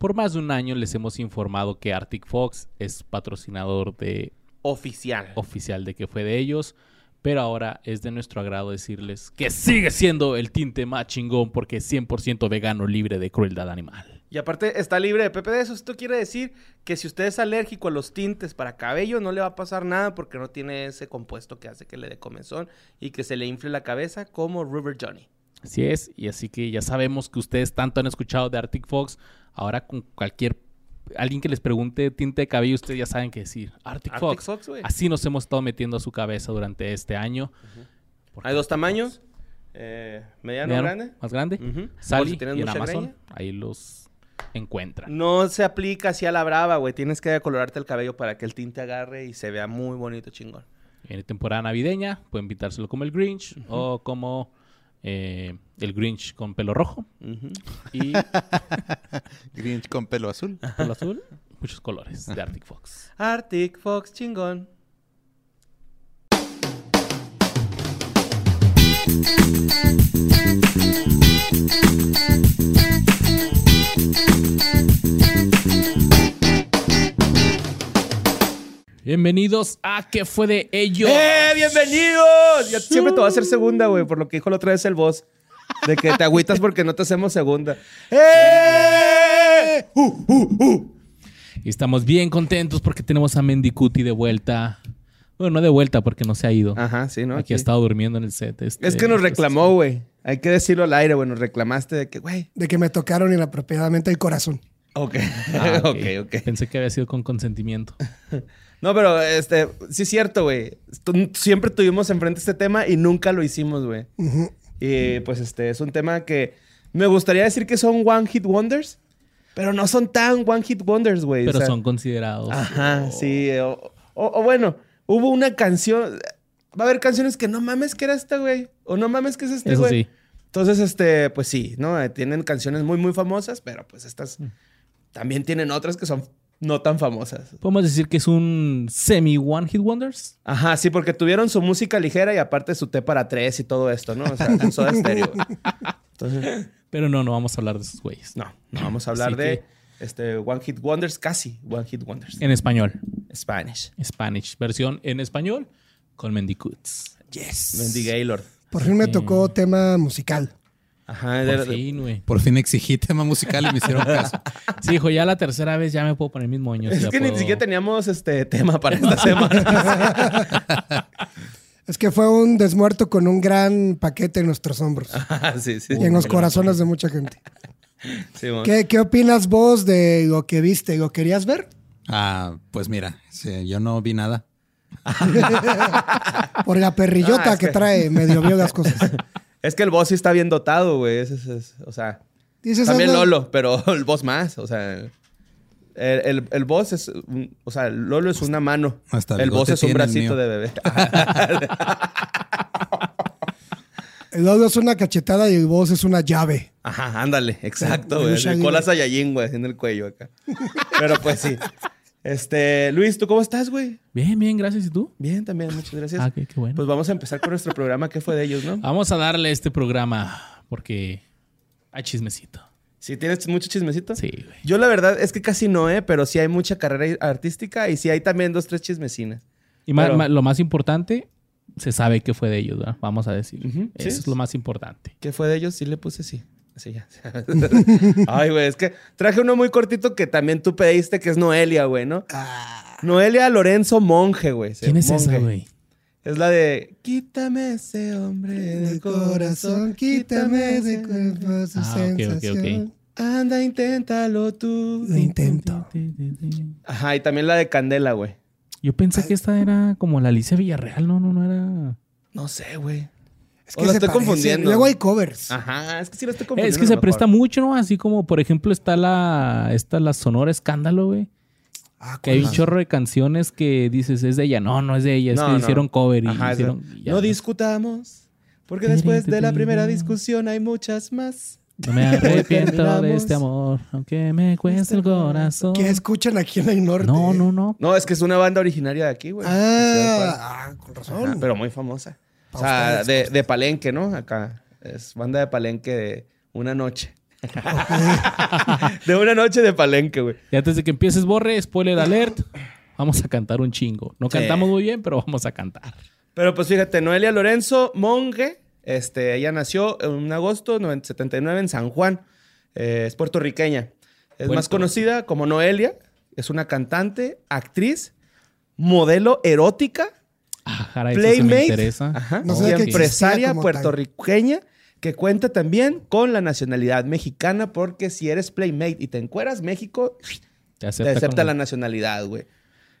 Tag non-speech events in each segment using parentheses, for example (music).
Por más de un año les hemos informado que Arctic Fox es patrocinador de Oficial. oficial de que fue de ellos, pero ahora es de nuestro agrado decirles que sigue siendo el tinte más chingón porque es 100% vegano libre de crueldad animal. Y aparte está libre de PPD. Eso esto quiere decir que si usted es alérgico a los tintes para cabello, no le va a pasar nada porque no tiene ese compuesto que hace que le dé comezón y que se le infle la cabeza como River Johnny. Así es, y así que ya sabemos que ustedes tanto han escuchado de Arctic Fox, ahora con cualquier alguien que les pregunte tinte de cabello, ustedes ya saben qué decir. Arctic, Arctic Fox. Fox. Así nos hemos estado metiendo a su cabeza durante este año. Hay dos tamaños. Eh, mediano, mediano, grande. Más grande. Sally si tienes y en Amazon. greña. Ahí los encuentran. No se aplica así a la brava, güey. Tienes que decolorarte el cabello para que el tinte agarre y se vea muy bonito, chingón. En temporada navideña pueden pintárselo como el Grinch o como eh, el Grinch con pelo rojo y (laughs) Grinch con pelo azul. pelo azul. Muchos colores de Arctic Fox. Arctic Fox, chingón. Bienvenidos a ¿Qué fue de ellos? ¡Eh, bienvenidos! Ya siempre te va a hacer segunda, güey, por lo que dijo la otra vez el boss. De que te agüitas porque no te hacemos segunda. (laughs) ¡Eh! ¡Uh, uh, uh! Y estamos bien contentos porque tenemos a Mendicuti de vuelta. Bueno, no de vuelta porque no se ha ido. Ajá, sí, ¿no? Aquí Aquí. ha estado durmiendo en el set. este- Es que nos reclamó, güey. Hay que decirlo al aire, güey. Nos reclamaste de que, güey. De que me tocaron inapropiadamente el corazón. Ok. Ah, ok, (laughs) ok. Pensé que había sido con consentimiento. (laughs) No, pero este, sí es cierto, güey. Siempre tuvimos enfrente este tema y nunca lo hicimos, güey. Y pues este es un tema que me gustaría decir que son one hit wonders, pero no son tan one hit wonders, güey. Pero O sea, son considerados. Ajá, sí. O, o- o bueno, hubo una canción. Va a haber canciones que no mames que era esta, güey. O no mames que es este, Eso güey. sí. Entonces, este, pues sí, ¿no? Eh, Tienen canciones muy, muy famosas, pero pues estas Mm. también tienen otras que son no tan famosas. Podemos decir que es un semi One Hit Wonders. Ajá, sí, porque tuvieron su música ligera y aparte su té para tres y todo esto, ¿no? O sea, con soda estéreo. güey. Entonces, Pero no, no vamos a hablar de esos güeyes. no, no vamos a hablar Así de este One Hit Wonders, casi One Hit Wonders. En español. Spanish. Spanish. Versión en español con Mendicoots. Yes. Wendy Gaylord. Por fin me tocó tema musical. Ajá, Por de- fin, güey. Por fin exigí tema musical y me hicieron caso. (laughs) Sí, hijo, ya la tercera vez ya me puedo poner mis moños. Es que ni siquiera teníamos este tema para esta (laughs) semana. Es que fue un desmuerto con un gran paquete en nuestros hombros Ajá, (laughs) sí, sí. y en los corazones de mucha gente. ¿Qué, qué opinas vos de lo que viste? ¿Lo querías ver? Ah, pues mira, sí, yo no vi nada. Por la perrillota Ah, es que que- trae, medio vio las cosas. Es que el boss sí está bien dotado, güey. Ese es- es- o sea, Dices también algo- Lolo, pero (laughs) el boss más. O sea, el, el, el boss es. un- o sea, Lolo es una mano. Hasta el boss es un el bracito de bebé. (laughs) El Lolo es una cachetada y el vos es una llave. Ajá, ándale, exacto, güey. El cola Saiyajin, güey, en el cuello acá. Pero pues sí. Este, Luis, ¿tú cómo estás, güey? Bien, bien, gracias. ¿Y tú? Bien, también, muchas gracias. Ah, qué, qué bueno. Pues vamos a empezar con nuestro programa. ¿Qué fue de ellos, no? Vamos a darle este programa porque hay chismecito. ¿Sí tienes mucho chismecito? Sí, güey. Yo la verdad es que casi no, ¿eh? Pero sí hay mucha carrera artística y sí hay también dos, tres chismecinas. Y Pero- ma- lo más importante, se sabe que fue de ellos, ¿verdad? Vamos a decir. Eso es lo más importante. ¿Qué fue de ellos? Sí le puse sí. Ya. Ay, güey, es que traje uno muy cortito que también tú pediste, que es Noelia, güey, ¿no? Noelia Lorenzo Monje, güey. ¿Quién es esa, Monje. güey? Es la de Quítame ese hombre del corazón, quítame de cuerpo su Ah, ok, ok, ok. sensación. Anda, inténtalo tú. Lo intento. Ajá, y también la de Candela, güey. Yo pensé que esta era como la Alicia Villarreal. No, no, no era. No sé, güey. Es O la se estoy confundiendo. Luego hay covers. Ajá, es que sí la estoy confundiendo. Es que se mejor. presta mucho, ¿no? Así como, por ejemplo, está la, está la Sonora Escándalo, güey. Ah, Que hay un chorro de canciones que dices, es de ella. No, no es de ella. Es No, que no. hicieron cover y Ajá, hicieron... eso. y ya, no discutamos, porque después de la primera discusión hay muchas más. No me arrepiento de este amor, aunque me cueste el corazón. ¿Qué escuchan aquí en el norte? No, no, no. No, es que es una banda originaria de aquí, güey. Ah, ah, con Ajá, razón. pero muy famosa. O sea, ustedes, de, de Palenque, ¿no? Acá. Es banda de Palenque de una noche. (laughs) de una noche de palenque, güey. Y antes de que empieces, borre, spoiler alert. Vamos a cantar un chingo. No Sí. cantamos muy bien, pero vamos a cantar. Pero pues fíjate, Noelia Lorenzo Monge, este, ella nació en agosto de 79 en San Juan. Eh, es puertorriqueña. Es Puerto. más conocida como Noelia. Es una cantante, actriz, modelo erótica, Ah, caray, eso sí me playmate, interesa. ajá, No y empresaria tal. puertorriqueña que cuenta también con la nacionalidad mexicana porque si eres playmate y te encueras México, Te te acepta, la nacionalidad, güey.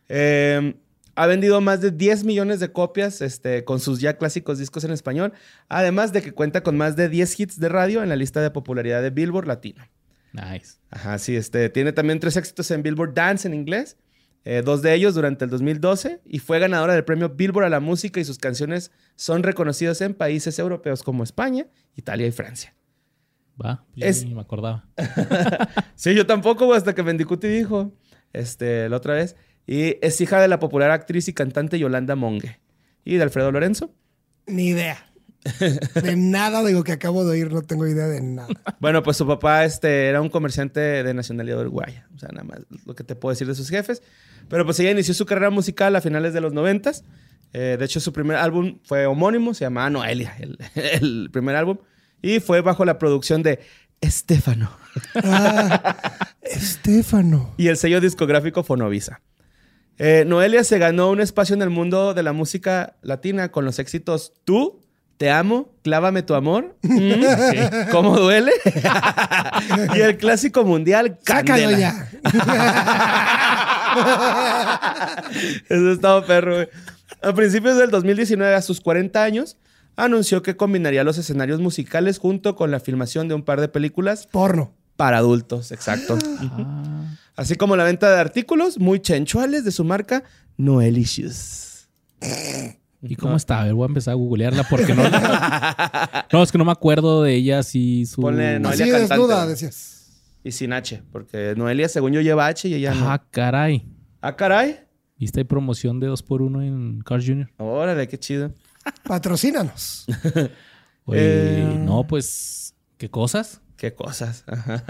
Eh, ha vendido más de 10 millones de copias este, con sus ya clásicos discos en español, además de que cuenta con más de 10 hits de radio en la lista de popularidad de Billboard Latino. Nice. Ajá, sí, este, tiene también tres éxitos en Billboard Dance en inglés, eh, dos de ellos durante el 2012, y fue ganadora del premio Billboard a la música y sus canciones son reconocidas en países europeos como España, Italia y Francia. Va, yo Es- ni me acordaba. (laughs) Sí, yo tampoco, hasta que Mendicuti dijo, este, la otra vez. Y es hija de la popular actriz y cantante Yolanda Monge. Y de Alfredo Lorenzo. Ni idea. De nada de lo que acabo de oír, no tengo idea de nada. Bueno, pues su papá este, era un comerciante de nacionalidad uruguaya. O sea, nada más lo que te puedo decir de sus jefes. Pero pues ella inició su carrera musical a finales de los noventas. Eh, de hecho, su primer álbum fue homónimo, se llamaba Noelia, el, (laughs) el primer álbum. Y fue bajo la producción de Estefano Ah, Estefano. y el sello discográfico Fonovisa. Eh, Noelia se ganó un espacio en el mundo de la música latina con los éxitos Tú, Te Amo, Clávame tu Amor, mm, (laughs) ¿Cómo Duele? (laughs) y el clásico mundial Sácalo Candela. ya. (laughs) Eso estaba perro, güey. A principios del 2019, a sus 40 años, anunció que combinaría los escenarios musicales junto con la filmación de un par de películas Porno. para adultos, exacto. (gasps) Ah, Así como la venta de artículos muy chenchuales de su marca Noelicious. ¿Y cómo está? A ver, voy a empezar a googlearla porque no. no, (laughs) es que no me acuerdo de ella si su. Ponle Noelia Así cantante. desnuda, decías. Y sin H, porque Noelia, según yo, lleva H y ella no. Ah, caray. Ah, caray. ¿Viste hay promoción de 2x1 en Cars Jr.? Órale, qué chido. Patrocínanos. (laughs) Oye, Eh. no, pues. ¿Qué cosas? Qué cosas. Ajá.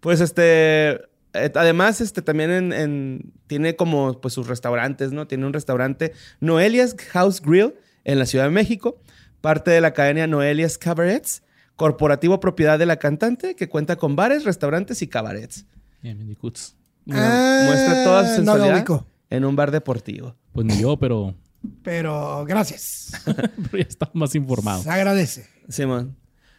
Pues este. eh, además, este también en, en- tiene como pues sus restaurantes, ¿no? Tiene un restaurante Noelia's House Grill en la Ciudad de México, parte de la cadena Noelia's Cabarets, corporativo propiedad de la cantante que cuenta con bares, restaurantes y cabarets. Bien, Mendicuts. Ah, Muestra toda su lo sensualidad en un bar deportivo. Pues ni yo, pero, Pero gracias. (laughs) pero ya estaba más informado. Se agradece. Simón.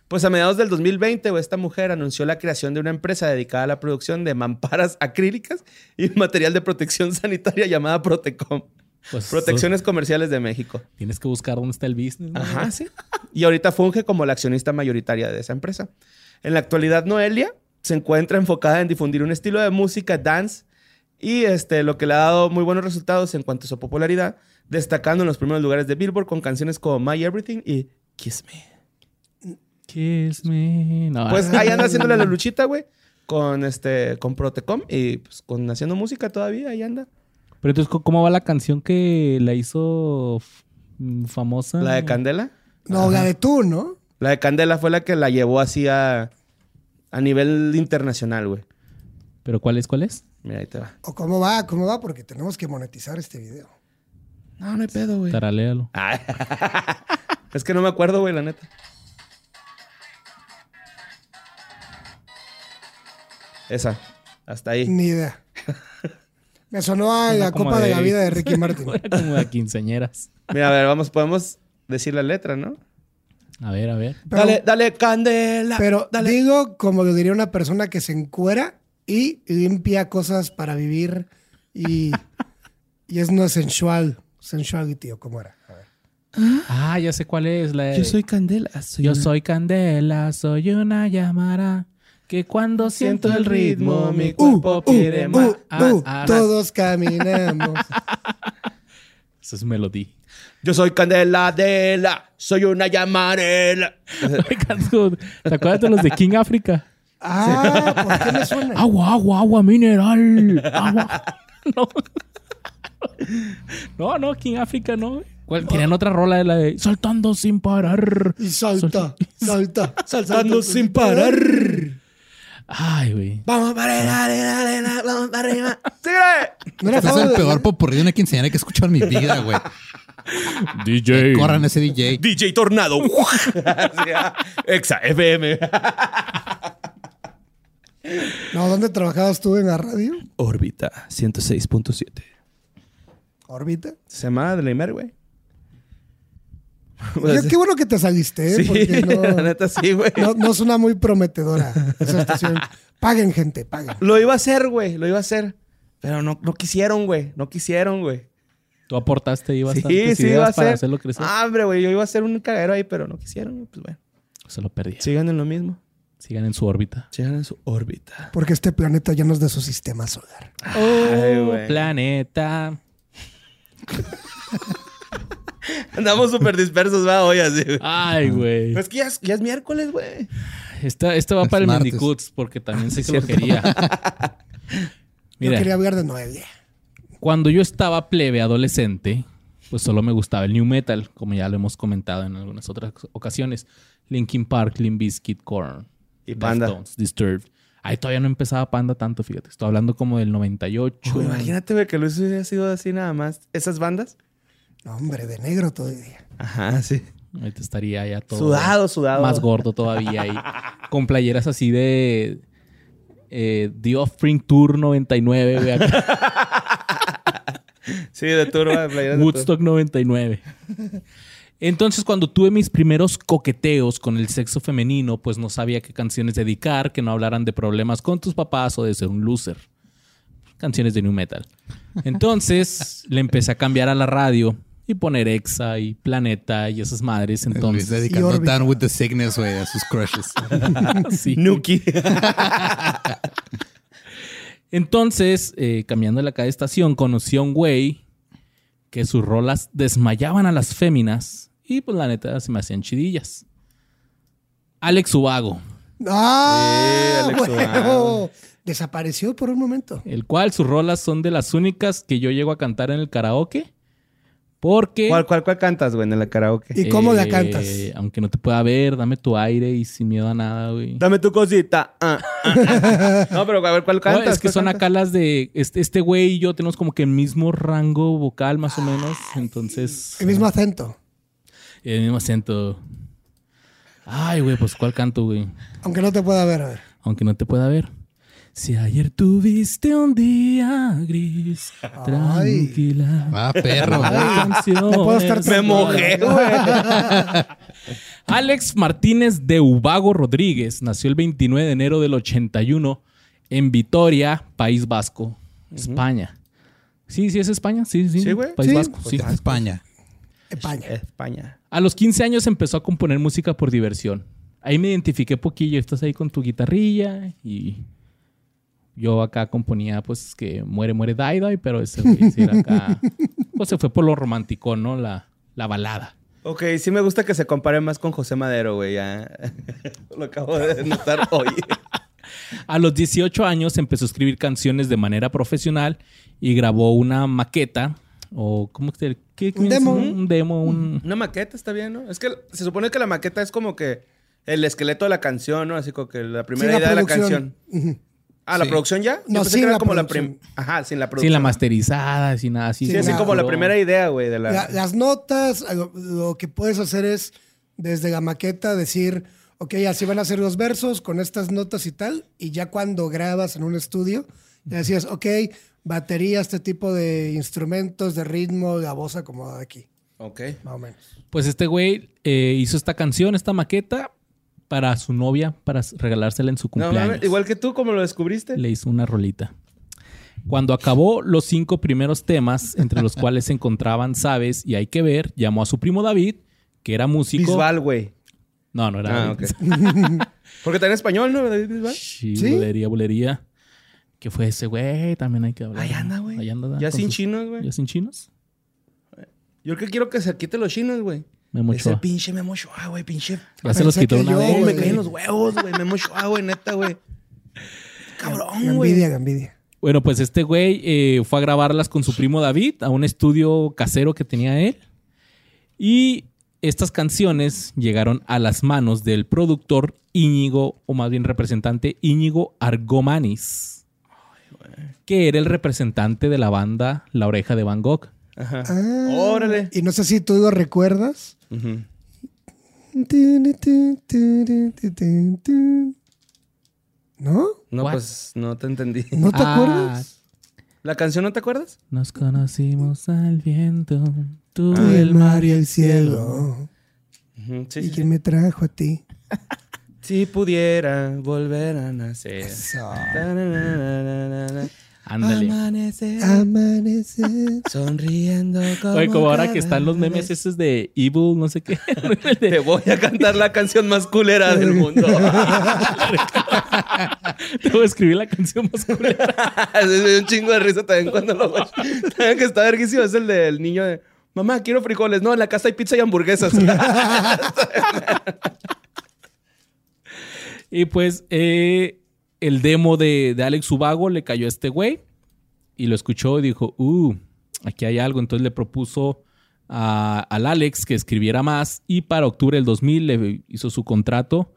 Pues a mediados del 2020, güey, esta mujer anunció la creación de una empresa dedicada a la producción de mamparas acrílicas y (laughs) material de protección sanitaria llamada Protecom. Pues, Protecciones Comerciales de México. Tienes que buscar dónde está el business. ¿no? Ajá, sí. Y ahorita funge como la accionista mayoritaria de esa empresa. En la actualidad, Noelia se encuentra enfocada en difundir un estilo de música dance y este, lo que le ha dado muy buenos resultados en cuanto a su popularidad, destacando en los primeros lugares de Billboard con canciones como My Everything y Kiss Me. Kiss me. No, Pues ahí anda haciéndole la (laughs) luchita, güey, con este, con Protecom y pues con haciendo música todavía, ahí anda. Pero entonces, ¿cómo- ¿cómo va la canción que la hizo mm, famosa? La de Candela. No, la de tú, ¿no? La de Candela fue la que la llevó así a, a nivel internacional, güey. ¿Pero cuál es? ¿Cuál es? Mira, ahí te va. ¿O cómo va? ¿Cómo va? Porque tenemos que monetizar este video. No, no hay pedo, güey. Taraléalo. Ay. (laughs) es que no me acuerdo, güey, la neta. Esa. Hasta ahí. Ni idea. (laughs) Me sonó a la como copa de... de- la vida de Ricky Martin. (laughs) Como de quinceañeras. Mira, a ver, vamos, podemos decir la letra, ¿no? A ver, a ver. Pero, dale, dale, Candela. pero dale. digo como lo diría una persona que se encuera y limpia cosas para vivir y, y es no sensual. Sensuality o como era. A ver. Ah, ya sé cuál es. La de- Yo soy Candela. Soy Yo una- soy Candela, soy una llamara. Que cuando siento el ritmo, mi Uh, cuerpo uh, pide más. uh, Ah, uh, ah, todos caminamos. (laughs) Esa es melodía. Yo soy Candela de la. Soy una llamarela. (laughs) ¿Te acuerdas de los de King Africa? Ah, ¿por qué me suena? Agua, agua, agua mineral. Agua. (laughs) No. No, no, King Africa no. ¿Cuál? Tenían otra rola de la de Saltando sin parar. Y salta, salta, Saltando sin parar. Ay, güey. Vamos para arriba, dale, dale, dale, vamos para arriba. (laughs) ¡Síguele! No era es Fabo el de- peor popurrí que enseñaré que he escuchado en mi vida, güey. (laughs) DJ. Corran ese DJ. DJ Tornado. (laughs) Ah, Exa FM. No, ¿dónde trabajabas tú en la radio? Órbita 106.7. Órbita. Se llama Delimer, güey. (laughs) Qué, qué bueno que te saliste, ¿eh? Sí, Porque (laughs) la no, neta sí, güey. no, no suena muy prometedora esa estación. Paguen, gente, paguen. Lo iba a hacer, güey. Lo iba a hacer. Pero no, no quisieron, güey. No quisieron, güey. Tú aportaste ahí Sí, bastantes sí, iba a hacerlo crecer. Ah, hombre, güey. Yo iba a hacer un cagadero ahí, pero no quisieron. güey. Pues bueno. Se lo perdí. Sigan en lo mismo. Sigan en su órbita. Sigan en su órbita. Porque este planeta ya no es de su sistema solar. Ay, Oh, güey. planeta. (laughs) Andamos súper dispersos, va, hoy así, güey. Ay, güey. Pero es que ya es, ya es miércoles, güey. Esta, esta va Es para el martes. Mendicoots porque también (laughs) sé que lo quería. (laughs) Yo Mira, quería hablar de Noelia. cuando yo estaba plebe adolescente, pues solo me gustaba el new metal, como ya lo hemos comentado en algunas otras ocasiones. Linkin Park, Limp Bizkit, Korn. Y Panda. Deftones, Disturbed. Ahí todavía no empezaba Panda tanto, fíjate. Estoy hablando como del 98. Güey, imagínate, güey, que Luis hubiera sido así nada más. ¿Esas bandas? No, hombre, de negro todavía. Ajá, sí. Ahorita estaría ya todo Sudado, sudado. más gordo todavía ahí. con playeras así de eh, The Offspring Tour 99, güey, acá. (laughs) Sí, de turba, de playeras de Woodstock 99. Entonces, cuando tuve mis primeros coqueteos con el sexo femenino, pues no sabía qué canciones dedicar, que no hablaran de problemas con tus papás o de ser un loser. Canciones de new metal. Entonces, le empecé a cambiar a la radio y poner Exa y Planeta y esas madres. Luis Entonces, dedicando órbita. Down with the Sickness, güey, a sus crushes. (laughs) sí. Nuki. (laughs) Entonces, eh, cambiando de la cada estación, conocí a un güey que sus rolas desmayaban a las féminas y pues la neta se me hacían chidillas. Alex Ubago, ¡Ah! Sí, Alex! Ubago. Desapareció por un momento. el cual sus rolas son de las únicas que yo llego a cantar en el karaoke. Porque... ¿Cuál, cuál, cuál cantas, güey, en la karaoke? ¿Y cómo la eh, cantas? Aunque no te pueda ver, dame tu aire y sin miedo a nada, güey. Dame tu cosita. Ah, ah, ah. (laughs) no, pero a ver, ¿cuál No, cantas? es que ¿Cuál son cantas? acá las de... Este, este güey y yo tenemos como que el mismo rango vocal, más o menos. Entonces... El mismo acento. El mismo acento. Ay, güey, pues ¿cuál canto, güey? Aunque no te pueda ver, a ver. Aunque no te pueda ver. Si ayer tuviste un día gris, tranquila. Ah, perro. Canciones. No puedo estar Me mojé, güey. (laughs) Alex Martínez de Ubago Rodríguez nació el 29 de enero del 81 en Vitoria, País Vasco, España. Sí, sí es España, sí, sí. Sí, güey. País Sí. Vasco, sí. España. España. España. A los 15 años empezó a componer música por diversión. Ahí me identifiqué poquillo. Estás ahí con tu guitarrilla y yo acá componía pues que muere, muere, die, die, pero ese güey acá. (laughs) Pues se fue por lo romántico, ¿no? La, la balada. Ok, sí me gusta que se compare más con José Madero, güey. Ya. (laughs) Lo acabo de notar (laughs) hoy. A los 18 años empezó a escribir canciones de manera profesional y grabó una maqueta o ¿cómo que qué, qué Un demo. Un demo, un... Una maqueta está bien, ¿no? Es que se supone que la maqueta es como que el esqueleto de la canción, ¿no? Así como que la primera idea de la canción. Ah, ¿la Sí. producción ya? Yo No, pensé sin que era la como la producción. prim- Ajá, sin la producción. Sin la masterizada, sin nada así. Sí, así la- como la primera idea, güey, de la... La- las notas, lo, lo que puedes hacer es desde la maqueta decir, ok, así van a ser los versos con estas notas y tal, y ya cuando grabas en un estudio, ya decías, ok, batería, este tipo de instrumentos, de ritmo, la voz acomodada aquí, Ok. más o menos. Pues este güey eh, hizo esta canción, esta maqueta, para su novia, para regalársela en su No, cumpleaños. mames, igual que tú, como lo descubriste. Le hizo una rolita. Cuando acabó los cinco primeros temas, entre los (laughs) cuales se encontraban Sabes y Hay que ver, llamó a su primo David, que era músico. Bisbal, güey. No, no era Ah, David. ok. (laughs) Porque está en español, ¿no? David Bisbal. Sí, ¿Sí? bulería, bulería. Que fue ese güey, también hay que hablar. Ahí anda, güey. Ahí anda, Ya sin sus- chinos, güey. ¿Ya sin chinos? Yo que quiero que se quite los chinos, güey. Memo Ese Ochoa. pinche Memo Ochoa, güey, pinche. Ya se los quitó una vez. Me güey. caen los huevos, güey. Memo Ochoa, güey, neta, güey. Cabrón, güey. envidia, envidia. Bueno, pues este güey eh, fue a grabarlas con su primo David a un estudio casero que tenía él. Y estas canciones llegaron a las manos del productor Íñigo, o más bien representante Íñigo Argomanis, que era el representante de la banda La Oreja de Van Gogh. Ajá. Ah, Órale. Y no sé si tú lo recuerdas. Ujú. ¿No? No, What? pues no te entendí. ¿No te Ah, acuerdas? ¿La canción no te acuerdas? Nos conocimos al viento, tú el mar y el cielo. Sí, ¿Y sí, quién me trajo a ti? Si pudiera volver a nacer. Eso. Ándale. Amanecer, Amanecer. (laughs) sonriendo como Oye, como ahora que están los memes vez. esos de Evil, no sé qué. (laughs) Te voy a cantar la canción más culera del mundo. (laughs) Te voy a escribir la canción más culera. Me dio un chingo de risa también cuando lo guacho. También que está verguísimo es el del niño de... Mamá, quiero frijoles. No, en la casa hay pizza y hamburguesas. Y pues eh, el demo de, de Alex Ubago le cayó a este güey y lo escuchó y dijo, uh, aquí hay algo. Entonces le propuso a- al Alex que escribiera más y para octubre del 2000 le hizo su contrato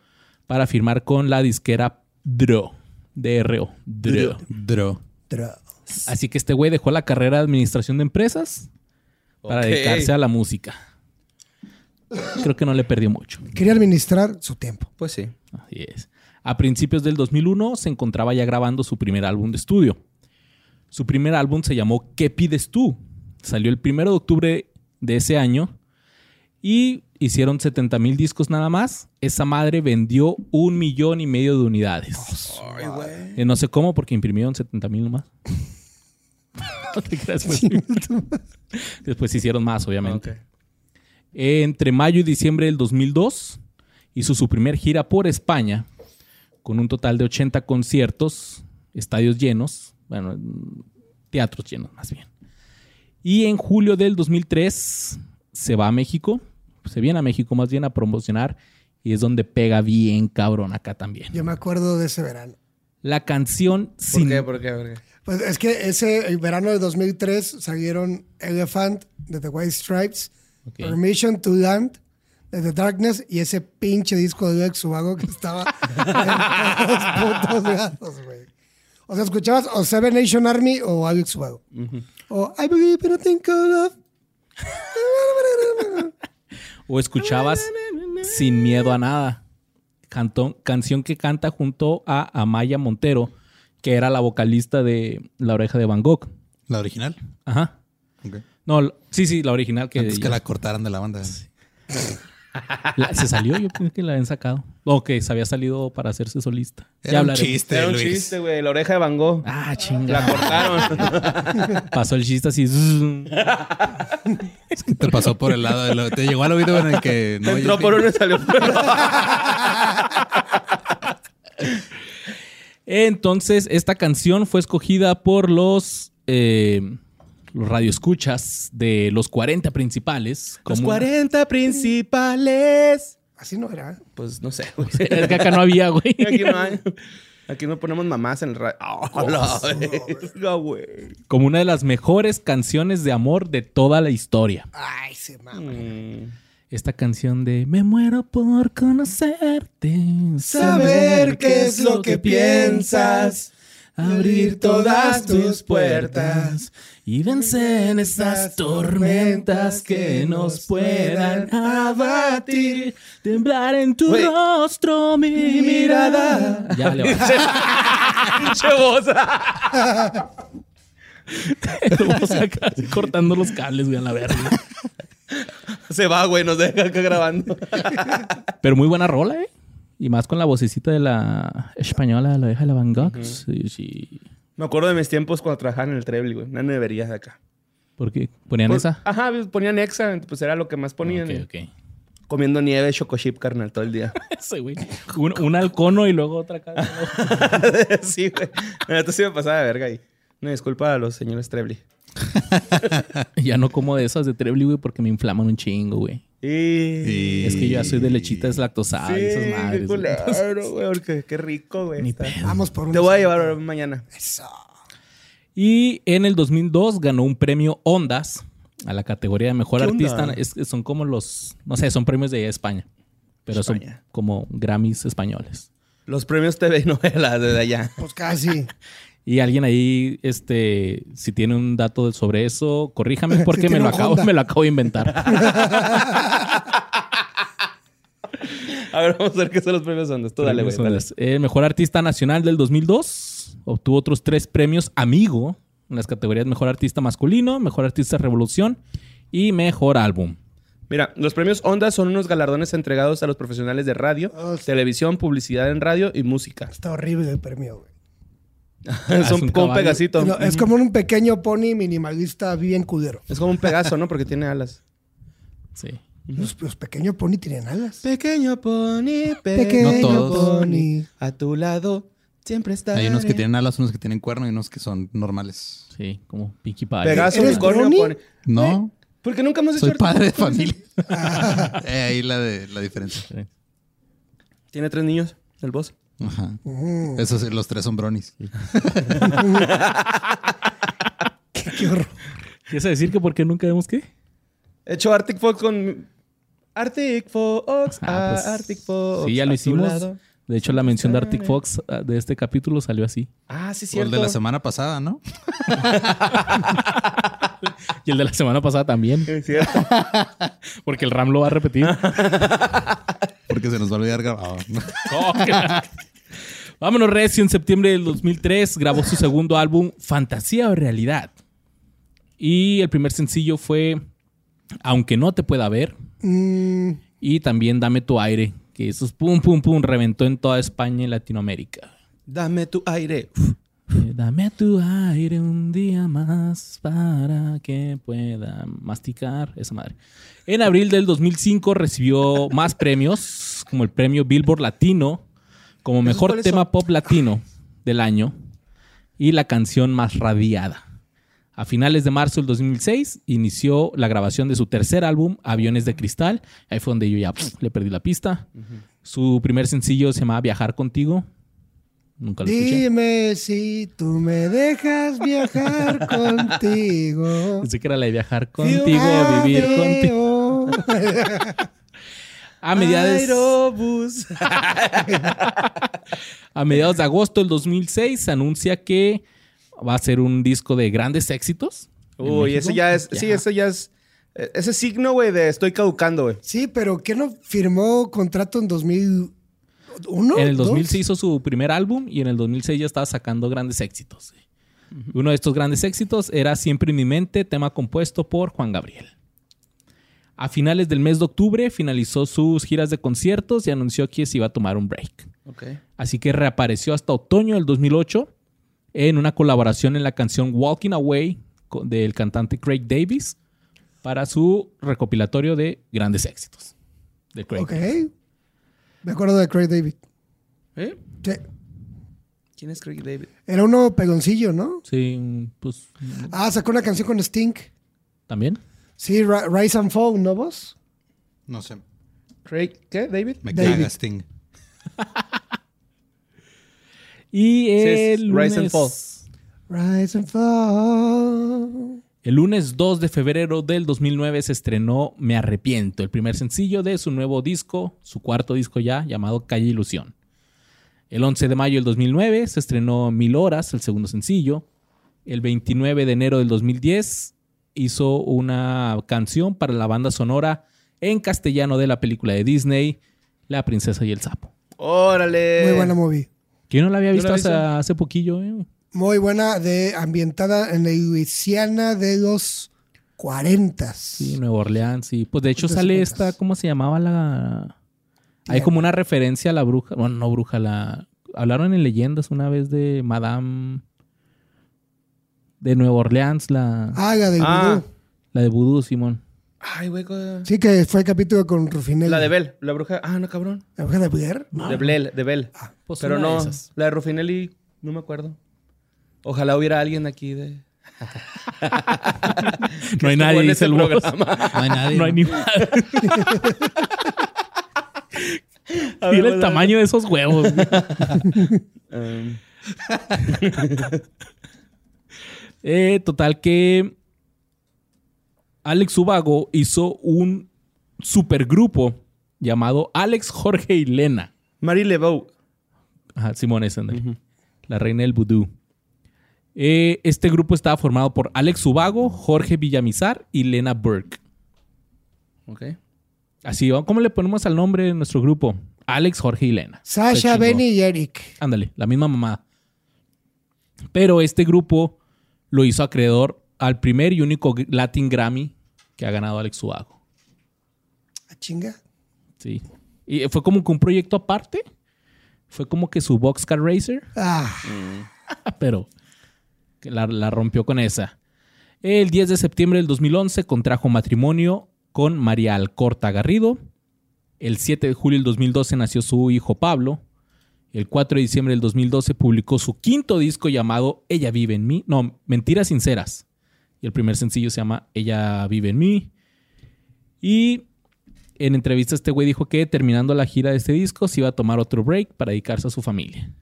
para firmar con la disquera Dro. DRO. Dro. Dro. Tra- Así que este güey dejó la carrera de administración de empresas para dedicarse a la música. Creo que no le perdió mucho. Quería administrar su tiempo. Pues sí. Así es. A principios del 2001 se encontraba ya grabando su primer álbum de estudio. Su primer álbum se llamó ¿Qué pides tú? Salió el 1 de octubre de ese año y hicieron 70 mil discos nada más. Esa madre vendió un millón y medio de unidades. Eh, no sé cómo porque imprimieron 70 mil nomás. (laughs) no te creas. pues. Después hicieron más, obviamente. Entre mayo y diciembre del 2002 hizo su primer gira por España con un total de 80 conciertos, estadios llenos, bueno, teatros llenos más bien. Y en julio del 2003 se va a México, se viene a México más bien a promocionar y es donde pega bien cabrón acá también. Yo me acuerdo de ese verano. La canción ¿Por sin... qué? ¿Por qué? ¿Por qué? Pues es que ese el verano de 2003 salieron Elephant de The White Stripes. Permission to Land de The Darkness y ese pinche disco de Alex Ubago que estaba en todos putos lados, güey. O sea, escuchabas o Seven Nation Army o Alex Ubago. O I Believe in a Thing Called Love. (laughs) O escuchabas Sin Miedo a Nada. Canción que canta junto a Amaya Montero, que era la vocalista de La Oreja de Van Gogh. ¿La original? Ajá. No, sí, sí, la original que, Antes que la cortaran de la banda. La- se salió, yo pensé que la habían sacado. O que se había salido para hacerse solista. Era ya un hablaremos. chiste, Era un Luis. chiste, güey. La oreja de Van Gogh. Ah, La chinga. cortaron. (laughs) Pasó el chiste así. Es que te pasó por el lado de lo... Te llegó al oído en el que... No, Entró por uno y salió por otro. Entonces, esta canción fue escogida por los, eh, los radioescuchas de los 40 principales. Los como una- 40 principales. Así no era. Pues no sé, güey. (laughs) Es que acá no había, güey. Aquí no hay. Aquí no ponemos mamás en el radio. ¡Oh, la verga, güey! Como una de las mejores canciones de amor de toda la historia. Ay, se mama. Mm. Esta canción de Me muero por conocerte. Saber qué es lo que piensas, Abrir todas tus puertas y vencer esas tormentas que nos puedan abatir. Temblar en tu rostro mi mirada. (laughs) Ya le va. (laughs) Vamos a cortando los cables, güey, a la verga. Se va, güey. Nos deja acá grabando. Pero muy buena rola, ¿eh? Y más con la vocecita de la española, la oreja de la Van Gogh. Sí, sí. Me acuerdo de mis tiempos cuando trabajaba en el Trebly, güey. Una nevería de acá. Porque ponían Pues, esa. Ajá, pues, ponían Exa. Pues era lo que más ponían. Ok, ok. Comiendo nieve, choco chip, carnal, todo el día. (laughs) Ese, güey. Un, un halcono y luego otra cara. (laughs) sí, güey. Esto sí me pasaba de verga ahí. Una disculpa a los señores Trebly. (laughs) ya no como de esas de Trebly, güey, porque me inflaman un chingo, güey. Y- Es que yo ya soy de lechita deslactosada Sí, y esas qué madres. culero, güey. Porque qué rico, güey. Vamos por un. Te voy a llevar mañana. Eso. Y en el 2002 ganó un premio Ondas a la categoría de mejor ¿Qué artista. Es- son como los, no sé, son premios de España, pero España. son como Grammys españoles. Los premios TV y (laughs) novelas desde allá. Pues casi. (laughs) Y alguien ahí, este, si tiene un dato sobre eso, corríjame (laughs) porque me lo acabo, me lo acabo de inventar. (laughs) A ver, vamos a ver qué son los premios Ondas. Tú dale, güey. El mejor artista nacional del 2002 obtuvo otros tres premios Amigo en las categorías Mejor Artista Masculino, Mejor Artista Revolución y Mejor Álbum. Mira, los premios Ondas son unos galardones entregados a los profesionales de radio, Oh, sí. televisión, publicidad en radio y música. Está horrible el premio, güey. (laughs) es son un como un. No, es como un pequeño pony minimalista bien culero. Es como un pegaso, ¿no? Porque tiene alas. Sí. Los, los pequeños pony tienen alas. Pequeño pony, Pequeño No todos. pony. A tu lado siempre está. Hay unos que tienen alas, unos que tienen cuerno y unos que son normales. Sí, como Pinkie Pie. Pegaso, ¿Eres unicornio, pony. No, Porque nunca hemos hecho soy padre de (laughs) familia. (laughs) Eh, ahí la, de, la diferencia. Sí. Tiene tres niños, el boss. Ajá. Mm, Esos, los tres son bronis. (laughs) qué, qué horror. ¿Quieres decir que por qué nunca vemos qué? He hecho Arctic Fox con. Arctic Fox, Ah, ah, pues, Arctic Fox. Sí, ya lo hicimos. De hecho, la mención de Arctic Fox ah, de este capítulo salió así. Ah, sí, O el de la semana pasada, ¿no? (laughs) Y el de la semana pasada también. Sí, cierto. (laughs) Porque el Ram lo va a repetir. Porque se nos va a olvidar grabar. Vámonos, Recio. En septiembre del 2003 grabó su segundo álbum, Fantasía o Realidad. Y el primer sencillo fue Aunque no te pueda ver. Mm, Y también Dame tu aire. Que esos pum, pum, pum reventó en toda España y Latinoamérica. Dame tu aire. Eh, Dame tu aire un día más para que pueda masticar esa madre. En abril del 2005 recibió más premios, como el premio Billboard Latino, como mejor tema son? pop latino del año y la canción más radiada. A finales de marzo del 2006 inició la grabación de su tercer álbum, Aviones de Cristal. Ahí fue donde yo ya le perdí la pista. Su primer sencillo se llamaba Viajar contigo. Nunca lo escuché. dime si tú me dejas viajar (laughs) contigo. Pensé que era la de viajar contigo, vivir contigo. (laughs) A mediados, (laughs) a mediados de agosto del 2006 se anuncia que va a ser un disco de grandes éxitos. Uy, ese ya es. Sí, eso ya es. Ese signo, güey, de estoy caducando, güey. Sí, pero ¿qué no firmó contrato en 2001? En el 2000 ¿Dos? se hizo su primer álbum y en el 2006 ya estaba sacando grandes éxitos. Uno de estos grandes éxitos era Siempre en mi mente, tema compuesto por Juan Gabriel. A finales del mes de octubre finalizó sus giras de conciertos y anunció que se iba a tomar un break. Ok. Así que reapareció hasta otoño del 2008 en una colaboración en la canción Walking Away del cantante Craig Davis para su recopilatorio de grandes éxitos. De Craig. Ok. Me acuerdo de Craig David. ¿Eh? Sí. ¿Quién es Craig David? Era uno pegoncillo, ¿no? Sí, pues Ah, sacó una canción con Sting. también. Sí, Ri- Rise and Fall, ¿no vos? No sé. ¿Craig qué? ¿David? Me David. Sting. (laughs) Y es el Rise and lunes, Fall. Rise and Fall. el lunes 2 de febrero del 2009 se estrenó Me Arrepiento, el primer sencillo de su nuevo disco, su cuarto disco ya, llamado Calle Ilusión. El 11 de mayo del 2009 se estrenó Mil Horas, el segundo sencillo. El 29 de enero del 2010 hizo una canción para la banda sonora en castellano de la película de Disney, La Princesa y el Sapo. Órale. Muy buena movie. Que yo no la había visto la hace, poquillo. eh. Muy buena, de ambientada en la Luisiana de los 40. Sí, Nueva Orleans, sí. Pues de hecho sale esta. ¿cómo se llamaba la...? Hay como una referencia a la bruja. Bueno, no bruja, la... Hablaron en leyendas una vez de Madame... De Nueva Orleans, la, Ah, la del Ah. vudú. la de Voodoo, Simón. Ay, güey. Sí, que fue el capítulo con Rufinelli. La de Bell, la bruja. Ah, no, cabrón. ¿La bruja de Blair? No. De Bell, de Bell. Pues Pero de no, esas. la de Rufinelli, no me acuerdo. Ojalá hubiera alguien aquí de. (laughs) No hay nadie, en dice ese el programa. No hay nadie. No hay ni madre. (laughs) Ver, Mira el tamaño de esos huevos. (laughs) um, Eh, total que Alex Ubago hizo un supergrupo llamado Alex, Jorge y Lena. Marie Lebeau. Ajá, Simón es. La reina del vudú. Eh, este grupo estaba formado por Alex Ubago, Jorge Villamizar y Lena Burke. Ok. Así. ¿cómo le ponemos al nombre de nuestro grupo? Alex, Jorge y Lena. Sasha. Benny y Eric. Ándale, la misma mamá. Pero este grupo lo hizo acreedor al primer y único Latin Grammy que ha ganado Alex Ubago. A Ah, chinga. Sí. Y fue como que un proyecto aparte. Fue como que su Boxcar Racer. Ah, (laughs) pero la, la rompió con esa. El 10 de septiembre del 2011 contrajo matrimonio con María Alcorta Garrido. El 7 de julio del 2012 nació su hijo Pablo. El 4 de diciembre del 2012 publicó su quinto disco llamado Ella vive en mí. No, Mentiras Sinceras. Y el primer sencillo se llama Ella vive en mí. Y en entrevista este güey dijo que terminando la gira de este disco se iba a tomar otro break para dedicarse a su familia.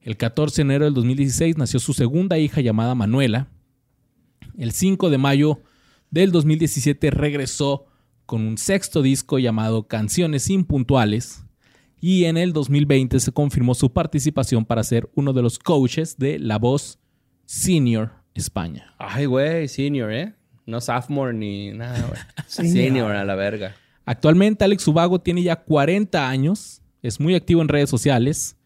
El 14 de enero del 2016 nació su segunda hija llamada Manuela. El 5 de mayo del 2017 regresó con un sexto disco llamado Canciones Impuntuales. Y en el 2020 se confirmó su participación para ser uno de los coaches de La Voz Senior España. Ay, güey, senior, ¿eh? No sophomore ni nada, güey. (laughs) Senior. a la verga. Actualmente Alex Ubago tiene ya 40 años, es muy activo en redes sociales.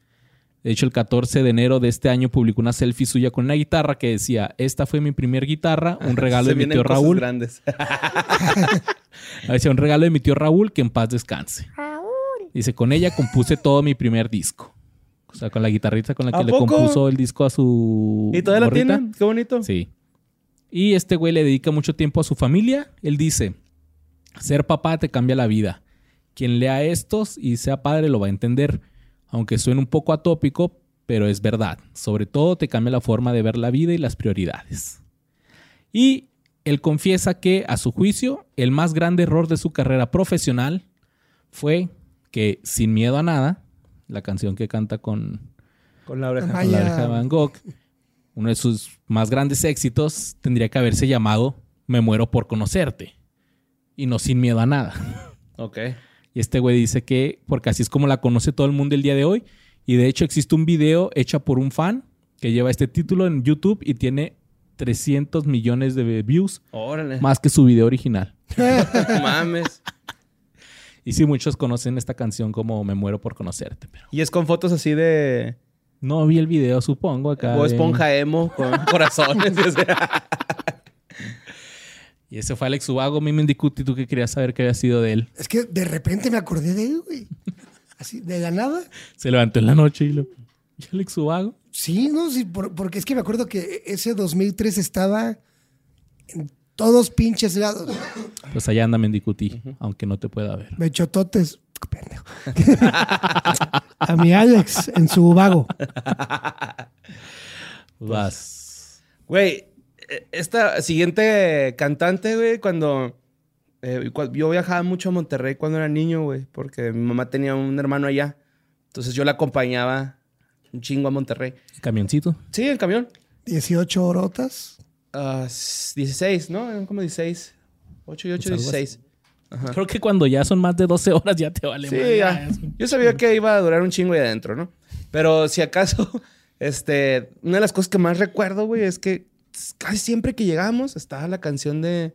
De hecho, el 14 de enero de este año publicó una selfie suya con una guitarra que decía, esta fue mi primer guitarra, un (laughs) regalo Se de mi tío Raúl. grandes. (laughs) Decía, un regalo de mi tío Raúl, que en paz descanse. Dice, con ella compuse todo mi primer disco. O sea, con la guitarrita con la ¿A que le poco? compuso el disco a su ¿Y todavía la tienen? Qué bonito. Sí. Y este güey le dedica mucho tiempo a su familia. Él dice, ser papá te cambia la vida. Quien lea estos y sea padre lo va a entender. Aunque suene un poco atópico, pero es verdad. Sobre todo te cambia la forma de ver la vida y las prioridades. Y él confiesa que, a su juicio, el más grande error de su carrera profesional fue que, sin miedo a nada, la canción que canta con, Con la oreja. Con la oreja de Van Gogh, uno de sus más grandes éxitos tendría que haberse llamado Me muero por conocerte. Y no sin miedo a nada. (laughs) Ok. Y este güey dice que, porque así es como la conoce todo el mundo el día de hoy. Y de hecho existe un video hecho por un fan que lleva este título en YouTube y tiene 300 millones de views, Órale. más que su video original. (laughs) Mames. Y sí, muchos conocen esta canción como Me muero por conocerte, pero Y es con fotos así de... no vi el video, supongo, acá. O de- esponja emo con (laughs) corazones. Y ese fue Alex Ubago, mi Mendicuti, tú que querías saber qué había sido de él. es que de repente me acordé de él, güey. Así, de la nada. Se levantó en la noche y lo... ¿Y Alex Ubago? Sí, no, sí, por- porque es que me acuerdo que ese 2003 estaba en todos pinches lados. Pues allá anda Mendicuti, aunque no te pueda ver. Me echó totes. Pendejo. (laughs) A mi Alex en su vago. Vas. Güey, esta siguiente cantante, güey, cuando... eh, yo viajaba mucho a Monterrey cuando era niño, güey, porque mi mamá tenía un hermano allá. Entonces yo la acompañaba un chingo a Monterrey. Camioncito. Sí, en camión. 18 horotas. Ah, s- 16, ¿no? Eran como 16. 8 y 8, Pues algo 16. Creo que cuando ya son más de 12 horas ya te vale Sí, ya. Yo sabía que iba a durar un chingo ahí adentro, ¿no? Pero si acaso, (laughs) este, una de las cosas que más recuerdo, güey, es que casi siempre que llegábamos estaba la canción de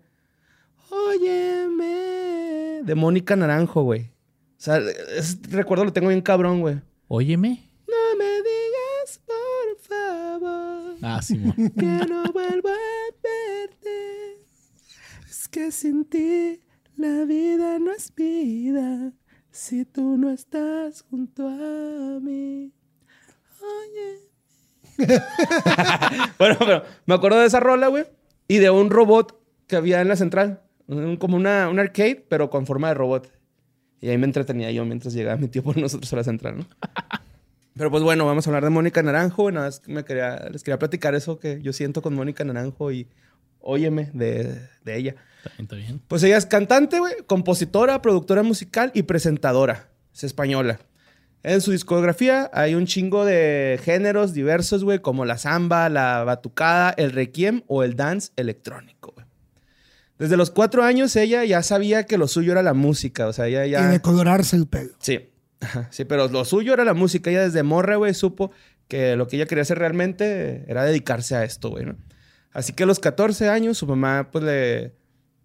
Óyeme, de Mónica Naranjo, güey. O sea, ese recuerdo lo tengo bien cabrón, güey. Óyeme. No me digas, por favor, Ah, Simón. que no vuelvo a verte. Es que sin ti la vida no es vida. Si tú no estás junto a mí. Oye. (laughs) bueno, pero me acuerdo de esa rola, güey. Y de un robot que había en la central. Un- como una, un arcade, pero con forma de robot. Y ahí me entretenía yo mientras llegaba mi tío por nosotros a la central, ¿no? (laughs) Pero pues bueno, vamos a hablar de Mónica Naranjo. Nada más que me quería, les quería platicar eso que yo siento con Mónica Naranjo y óyeme de, de ella. Está bien. Pues ella es cantante, güey, compositora, productora musical y presentadora. Es española. En su discografía hay un chingo de géneros diversos, güey, como la samba, la batucada, el requiem o el dance electrónico, güey. Desde los cuatro años ella ya sabía que lo suyo era la música. O sea, ella ya... Y de colorarse el pelo. Sí. Sí, pero lo suyo era la música. Ella desde morra, güey, supo que lo que ella quería hacer realmente era dedicarse a esto, güey, ¿no? Así que a los 14 años su mamá, pues, le,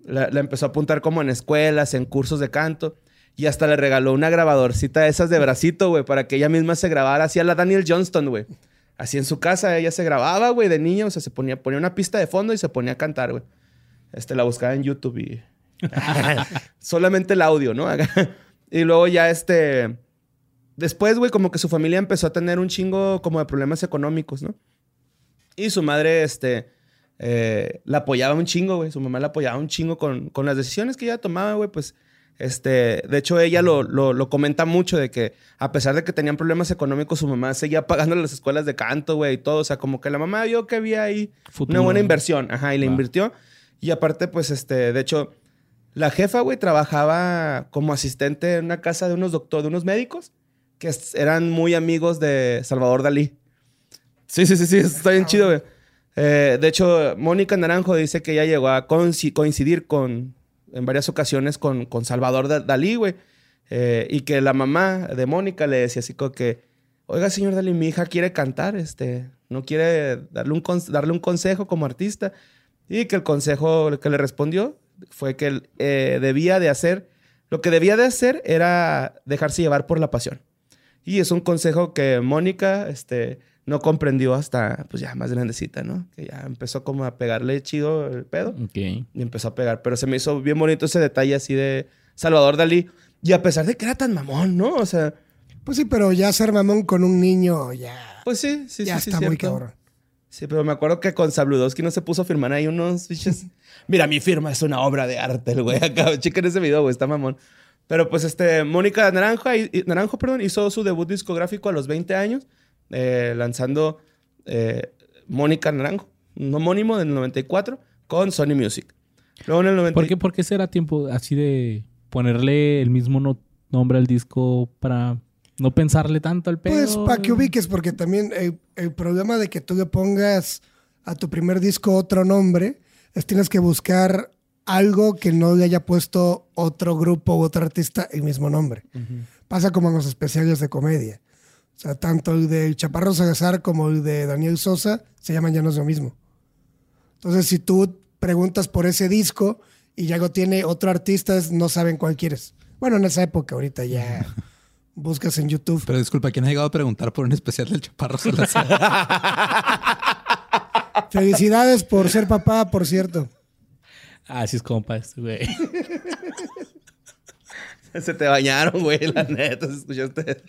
la, empezó a apuntar como en escuelas, en cursos de canto. Y hasta le regaló una grabadorcita de esas de bracito, güey, para que ella misma se grabara. Así a la Daniel Johnston, güey. Así en su casa ella se grababa, güey, de niña. O sea, se ponía, ponía una pista de fondo y se ponía a cantar, güey. Este, la buscaba en YouTube y... (laughs) Solamente el audio, ¿no? (laughs) y luego ya, este... Después, güey, como que su familia empezó a tener un chingo como de problemas económicos, ¿no? Y su madre, este... eh, la apoyaba un chingo, güey. Su mamá la apoyaba un chingo con, con las decisiones que ella tomaba, güey. Pues, este... De hecho, ella lo, lo, lo comenta mucho de que a pesar de que tenían problemas económicos, su mamá seguía (laughs) pagando las escuelas de canto, güey, y todo. O sea, como que la mamá vio que había ahí Futuro. una buena inversión. Ajá, y le Va. invirtió. Y aparte, pues, este, de hecho, la jefa, güey, trabajaba como asistente en una casa de unos doctores, de unos médicos, que eran muy amigos de Salvador Dalí. Sí, sí, sí, sí, está bien chido, güey. Eh, de hecho, Mónica Naranjo dice que ella llegó a coinci- coincidir con, en varias ocasiones con, Salvador Da- Dalí, güey. Eh, y que la mamá de Mónica le decía así como que, oiga, señor Dalí, mi hija quiere cantar, este, no quiere darle un, darle un consejo como artista. Y que el consejo que le respondió fue que eh, debía de hacer, lo que debía de hacer era dejarse llevar por la pasión. Y es un consejo que Mónica este, no comprendió hasta, pues ya más grandecita, ¿no? Que ya empezó como a pegarle chido el pedo Ok. y empezó a pegar. Pero se me hizo bien bonito ese detalle así de Salvador Dalí. Y a pesar de que era tan mamón, ¿no? O sea, Pues sí, pero ya ser mamón con un niño ya, pues sí, sí, ya sí, sí. está muy cabrón. Sí, pero me acuerdo que con Sabludowski no se puso a firmar ahí unos bichos. (laughs) Mira, mi firma es una obra de arte, el güey. Acá, chequen ese video, güey, está mamón. Pero pues este, Mónica Naranjo, Naranjo perdón, hizo su debut discográfico a los 20 años, eh, lanzando eh, Mónica Naranjo, un homónimo del 94, con Sony Music. Luego en el 90... ¿Por qué, ¿Por qué será tiempo así de ponerle el mismo no- nombre al disco para no pensarle tanto al pedo? Pues para que ubiques, porque también el, el problema de que tú le pongas a tu primer disco otro nombre es tienes que buscar algo que no le haya puesto otro grupo u otro artista el mismo nombre. Pasa como en los especiales de comedia. O sea, tanto el de Chaparro Salazar como el de Daniel Sosa se llaman ya no es lo mismo. Entonces, si tú preguntas por ese disco y ya lo tiene otro artista, no saben cuál quieres. Bueno, en esa época, ahorita ya (laughs) buscas en YouTube. Pero disculpa, ¿quién ha llegado a preguntar por un especial del Chaparro Salazar? (laughs) Felicidades por ser papá, por cierto. Así es compa este güey. (laughs) (laughs) Se te bañaron, güey, la (laughs) neta, se escuchaste.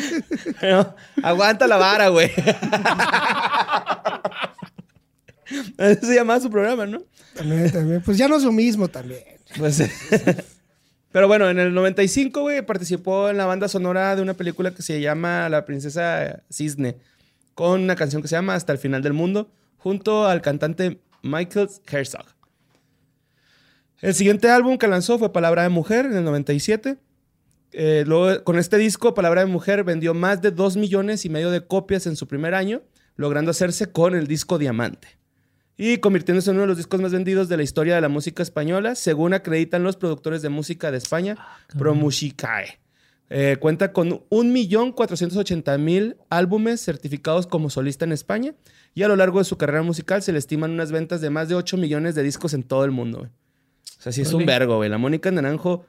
(laughs) Pero, aguanta la vara, güey. Así se llamaba su programa, ¿no? También, también. Pues ya no es lo mismo también. Pues, pero bueno, en el 95, güey, participó en la banda sonora de una película que se llama La Princesa Cisne, con una canción que se llama Hasta el Final del Mundo, junto al cantante Michael Herzog. El siguiente álbum que lanzó fue Palabra de Mujer en el 97. Eh, luego, con este disco, Palabra de Mujer vendió más de 2 millones y medio de copias en su primer año, logrando hacerse con el disco Diamante y convirtiéndose en uno de los discos más vendidos de la historia de la música española, según acreditan los productores de música de España, Promusicae. Eh, cuenta con 1.480.000 álbumes certificados como solista en España y a lo largo de su carrera musical se le estiman unas ventas de más de 8 millones de discos en todo el mundo. O sea, sí es un vergo, güey. La Mónica Naranjo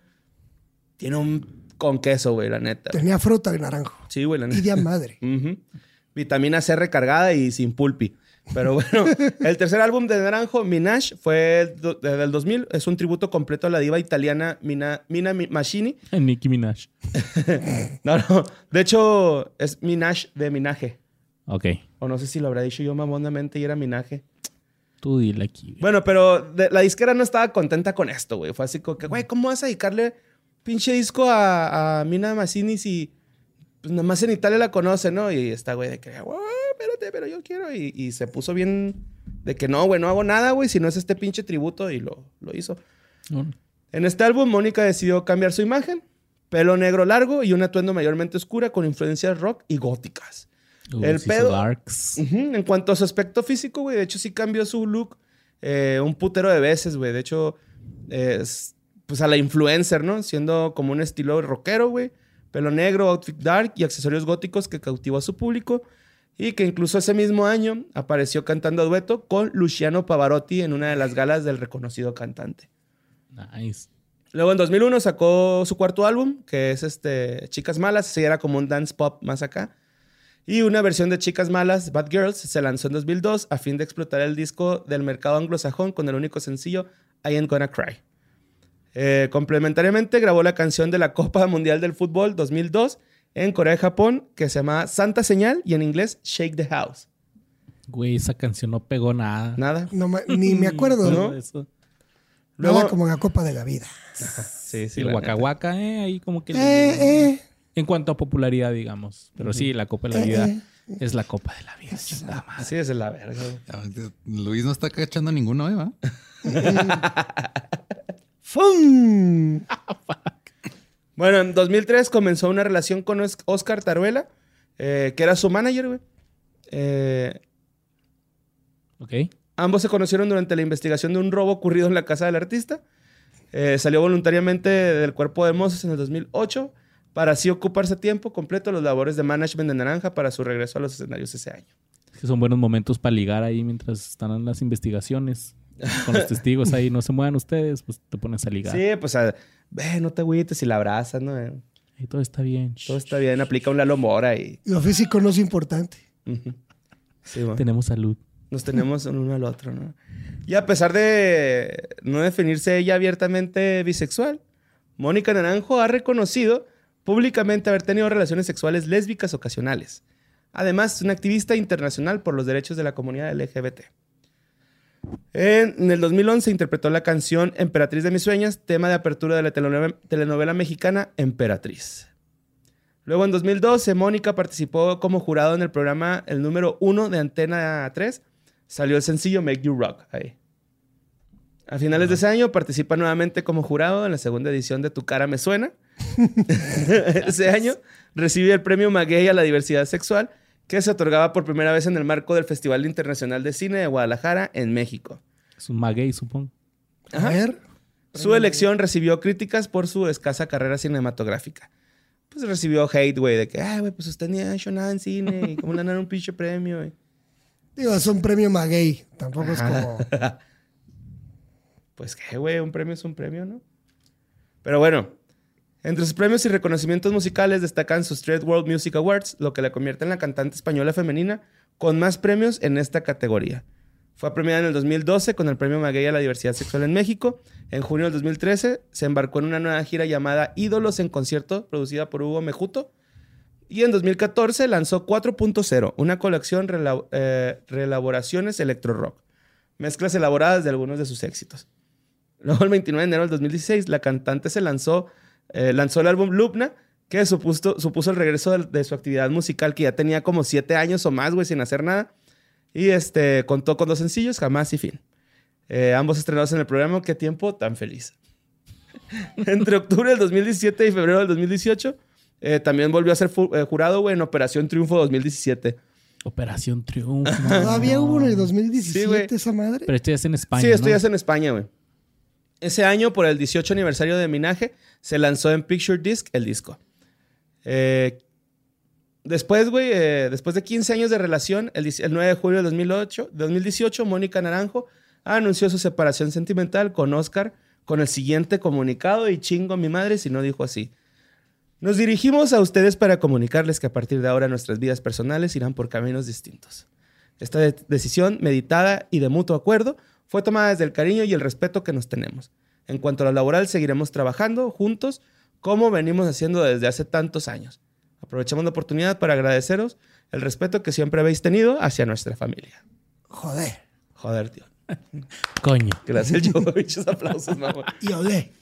tiene un con queso, güey, la neta. Tenía fruta de naranjo. Sí, güey, la neta. Y de madre. (laughs) Vitamina C recargada y sin pulpi. Pero bueno, (laughs) el tercer álbum de Naranjo, Minaj, fue el do- del 2000. Es un tributo completo a la diva italiana Mina, Mina Mi- Machini. (laughs) Nicki Minaj. No, no. De hecho, es Minaj de Minaje. Ok. O no sé si lo habrá dicho yo mamondamente y era Minaje. Tú dile aquí. güey. Bueno, pero de- la disquera no estaba contenta con esto, güey. Fue así como que, güey, ¿cómo vas a dedicarle pinche disco a, a Mina Mazzini si pues, nada más en Italia la conoce, ¿no? Y está, güey, de que, güey, espérate, pero yo quiero. Y, y se puso bien de que no, güey, no hago nada, güey, si no es este pinche tributo. Y lo, lo hizo. En este álbum, Mónica decidió cambiar su imagen. Pelo negro largo y un atuendo mayormente oscura con influencias rock y góticas. El pedo- Darks. Ujú, En cuanto a su aspecto físico, güey, de hecho sí cambió su look eh, un putero de veces, güey. De hecho, es, pues a la influencer, ¿no? Siendo como un estilo rockero, güey. Pelo negro, outfit dark y accesorios góticos que cautivó a su público. Y que incluso ese mismo año apareció cantando a dueto con Luciano Pavarotti en una de las galas del reconocido cantante. Nice. Luego en 2001 sacó su cuarto álbum, que es este Chicas Malas, sí era como un dance pop más acá. Y una versión de Chicas Malas, Bad Girls, se lanzó en 2002 a fin de explotar el disco del mercado anglosajón con el único sencillo I Ain't Gonna Cry. Eh, complementariamente grabó la canción de la Copa Mundial del Fútbol 2002 en Corea y Japón, que se llama Santa Señal y en inglés Shake the House. Güey, esa canción no pegó nada. Nada. No me- ni me (laughs) acuerdo. ¿No? Eso. Nada Luego- como la Copa de la Vida. Sí, sí. el. Waka, eh, ahí como que... Eh, eh, En cuanto a popularidad, digamos. Pero sí, la Copa de la Eh, Vida eh. es la Copa de la Vida. madre. Así es la verga. Luis no está cachando ninguno, ¿eh? ¿va? (laughs) ¡Fum! Bueno, en 2003 comenzó una relación con Os- Oscar Taruela, eh, que era su manager, güey. Eh, Ok. ambos se conocieron durante la investigación de un robo ocurrido en la casa del artista. Eh, salió voluntariamente del cuerpo de Moses en el 2008 para así ocuparse a tiempo completo los labores de management de Naranja para su regreso a los escenarios ese año. Que son buenos momentos para ligar ahí mientras están en las investigaciones. Con los testigos ahí, no se muevan ustedes, pues te pones a ligar. Sí, pues, a- ve, no te agüites y la abrazas, ¿no? Eh, Y todo está bien. Todo está bien, aplica un Lalo Mora y... Lo físico no es importante. Sí, bueno. Tenemos salud. Nos tenemos el uno al otro, ¿no? Y a pesar de no definirse ella abiertamente bisexual, Mónica Naranjo ha reconocido públicamente haber tenido relaciones sexuales lésbicas ocasionales. Además, es una activista internacional por los derechos de la comunidad LGBT. En, el 2011 interpretó la canción Emperatriz de mis sueños, tema de apertura de la telenovela mexicana Emperatriz. Luego en 2012, Mónica participó como jurado en el programa el número uno de Antena 3. Salió el sencillo Make You Rock ahí. A finales de ese año participa nuevamente como jurado en la segunda edición de Tu cara me suena. (laughs) ese año recibe el premio Maguey a la diversidad sexual que se otorgaba por primera vez en el marco del Festival Internacional de Cine de Guadalajara en México. Es un maguey, supongo. A ver. Su elección recibió críticas por su escasa carrera cinematográfica. Pues recibió hate, güey, de que, ah, güey, pues usted ni ha hecho nada en cine, y cómo le dan un pinche premio, güey. Digo, es un premio maguey. Tampoco es como. Pues qué, güey, un premio es un premio, ¿no? Pero bueno, entre sus premios y reconocimientos musicales destacan sus Straight World Music Awards, lo que la convierte en la cantante española femenina con más premios en esta categoría. Fue premiada en el 2012 con el premio Maguey a la diversidad sexual en México. En junio del 2013 se embarcó en una nueva gira llamada Ídolos en concierto, producida por Hugo Mejuto. Y en 2014 lanzó 4.0, una colección rela- eh, reelaboraciones electro rock, mezclas elaboradas de algunos de sus éxitos. Luego, el 29 de enero del 2016, la cantante se lanzó, eh, lanzó el álbum Lupna, que supuso, supuso el regreso de, de su actividad musical, que ya tenía como siete años o más, güey, sin hacer nada. Y este, contó con dos sencillos, Jamás y Fin. Eh, ambos estrenados en el programa Qué tiempo tan feliz. (laughs) Entre octubre del 2017 y febrero del 2018, eh, también volvió a ser eh, jurado, güey, en Operación Triunfo 2017. Operación Triunfo. (laughs) Todavía hubo en el Sí, 2017 güey. esa madre. Pero esto ya es en España. sí, esto ¿no? ya es en España, güey. Ese año, por el 18 aniversario de Minaje, se lanzó en Picture Disc el disco. Eh, después, güey, eh, después de 15 años de relación, el, 10 el 9 de julio de 2008, 2018, Mónica Naranjo anunció su separación sentimental con Oscar con el siguiente comunicado y chingo a mi madre si no dijo así. Nos dirigimos a ustedes para comunicarles que a partir de ahora nuestras vidas personales irán por caminos distintos. Esta de- decisión, meditada y de mutuo acuerdo, fue tomada desde el cariño y el respeto que nos tenemos. En cuanto a lo laboral, seguiremos trabajando juntos como venimos haciendo desde hace tantos años. Aprovechamos la oportunidad para agradeceros el respeto que siempre habéis tenido hacia nuestra familia. Joder. Joder, tío. Coño. Gracias, (laughs) yo. Muchos aplausos, mamá. Y olé.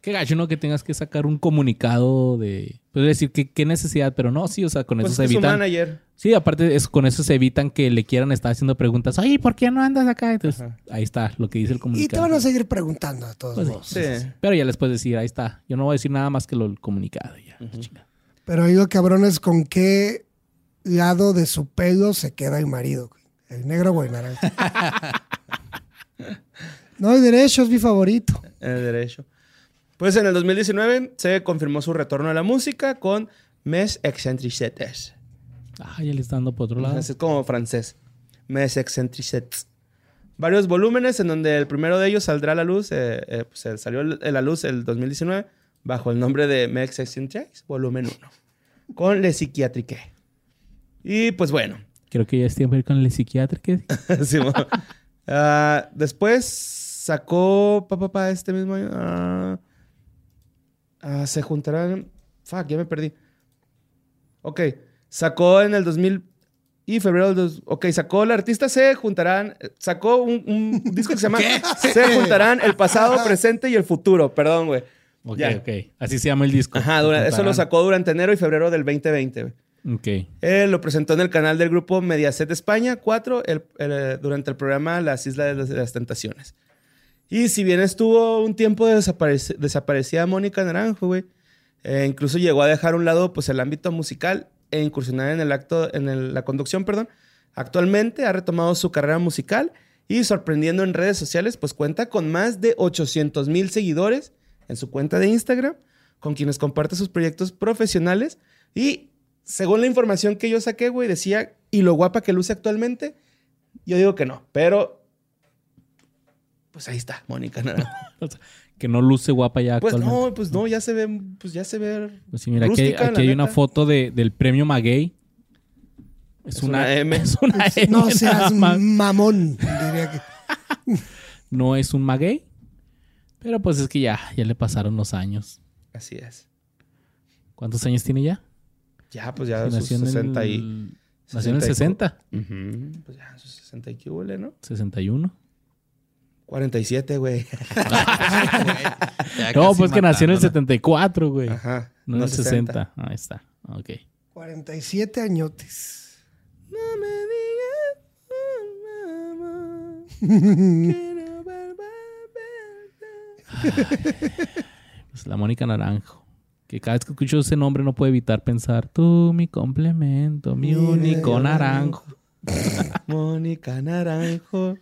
Qué gacho, ¿no? Que tengas que sacar un comunicado de... Puedes decir que qué necesidad, pero no, sí, o sea, con Pues eso es se que su evitan... manager. Sí, aparte es, con eso se evitan que le quieran estar haciendo preguntas. Oye, ¿por qué no andas acá? Entonces, Ajá. ahí está lo que dice el Y te comunicado. van a seguir preguntando a todos Pues sí. modos. Sí. Pero ya les puedes decir, ahí está. Yo no voy a decir nada más que lo el comunicado. Ya, chinga. Pero digo, cabrones, ¿con qué lado de su pelo se queda el marido? ¿El negro o el naranja? (laughs) No hay derecho, es mi favorito. En el derecho. Pues en el 2019 se confirmó su retorno a la música con Mes Excentricetes. Ah, ya le está dando por otro lado. Es como francés. Mes Excentricetes. Varios volúmenes en donde el primero de ellos saldrá a la luz, eh, eh, pues, eh, salió a la luz el 2019 bajo el nombre de Mes Excentricetes, volumen 1, con Le Psychiatrique. Y pues bueno, Creo que ya es tiempo de ir con el psiquiatra. (laughs) Simón. Ah, después sacó papá pa, este mismo año. ah, ah, se juntarán. Fuck, ya me perdí. Ok. Sacó en el 2000 y febrero del. dos- Ok, sacó el artista se juntarán. Sacó un, un (laughs) disco que se llama Se juntarán el pasado, presente y el futuro. Perdón, güey. Ok, Ya. ok. Así se llama el disco. Ajá, dura- eso lo sacó durante enero y febrero del 2020, güey. Ok. Él lo presentó en el canal del grupo Mediaset España 4 el- el- durante el programa Las Islas de las, de las Tentaciones. Y si bien estuvo un tiempo desaparec- desaparecida Mónica Naranjo, güey, eh, incluso llegó a dejar a un lado pues, el ámbito musical e incursionar en el acto, en el- la conducción, perdón. Actualmente ha retomado su carrera musical y sorprendiendo en redes sociales, pues cuenta con más de 800 mil seguidores en su cuenta de Instagram, con quienes comparte sus proyectos profesionales y según la información que yo saqué, güey, decía, y lo guapa que luce actualmente, yo digo que no, pero pues ahí está, Mónica Naranjo. (laughs) Que no luce guapa ya Pues actualmente. no, pues no, ya se ve, pues ya se ve. Pues sí, mira, aquí, rústica, aquí hay una foto de, del premio Maguey. Es, Es una, una M. (laughs) Es una M. No seas más. mamón, diría que. (laughs) No es un maguey. Pero pues es que ya, ya le pasaron los años. Así es. ¿Cuántos años tiene ya? Ya, pues ya nació en 60 y. el... Nació en el 60 y- 60. Ujú, Pues ya, sus 60 y qué huele, ¿no? 61. 47, güey. (laughs) No, pues que nació en el matándola. 74, güey. Ajá. No en el 60. Ahí está. Ok. 47 añotes. No me digas. Pues (laughs) la Mónica Naranjo. Que cada vez que escucho ese nombre no puedo evitar pensar, tú, mi complemento, mi Mi único bello naranjo. (laughs) Mónica Naranjo,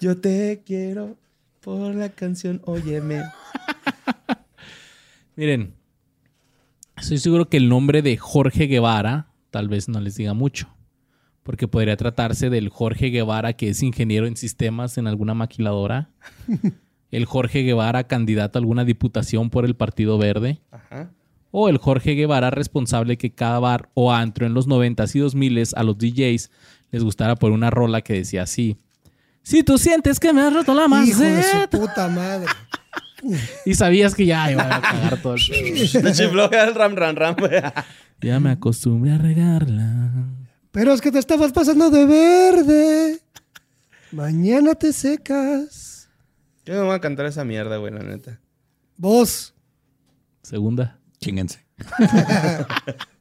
yo te quiero por la canción Óyeme. (laughs) Miren, estoy seguro que el nombre de Jorge Guevara tal vez no les diga mucho. Porque podría tratarse del Jorge Guevara que es ingeniero en sistemas en alguna maquiladora. (laughs) El Jorge Guevara candidato a alguna diputación por el Partido Verde. Ajá. O el Jorge Guevara responsable que cada bar o antro en los 90s y 2000s a los DJs les gustara por una rola que decía así. Si tú sientes que me has roto la Hijo de su maceta. puta madre. Y sabías que ya iba a cagar todo el pedo. Le chifló el ram, ram, ram. Ya me acostumbré a regarla. Pero es que te estabas pasando de verde. Mañana te secas. Yo no voy a cantar esa mierda, güey, la neta. Vos. Segunda. Chinguense. (laughs)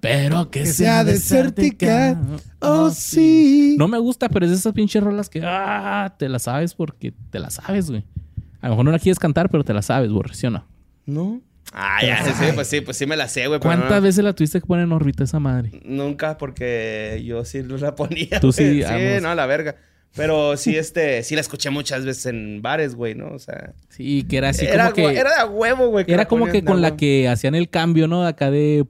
Pero que, Que sea desértica. Oh, sí. No me gusta, pero es de esas pinches rolas que ah, te las sabes porque te las sabes, güey. A lo mejor no la quieres cantar, pero te la sabes, güey, ¿sí o no? ¿No? Ah, ya, sí, sí, pues sí, pues sí me la sé, güey. ¿Cuántas no- veces la tuviste que poner en órbita esa madre? Nunca, porque yo sí la (laughs) ponía. Tú sí, güey. vamos. no, la verga. Pero sí, este, sí la escuché muchas veces en bares, güey, ¿no? O sea, Sí, que era así era, como que... era de huevo, güey. Era la como que con la huevo. que hacían el cambio, ¿no? Acá de,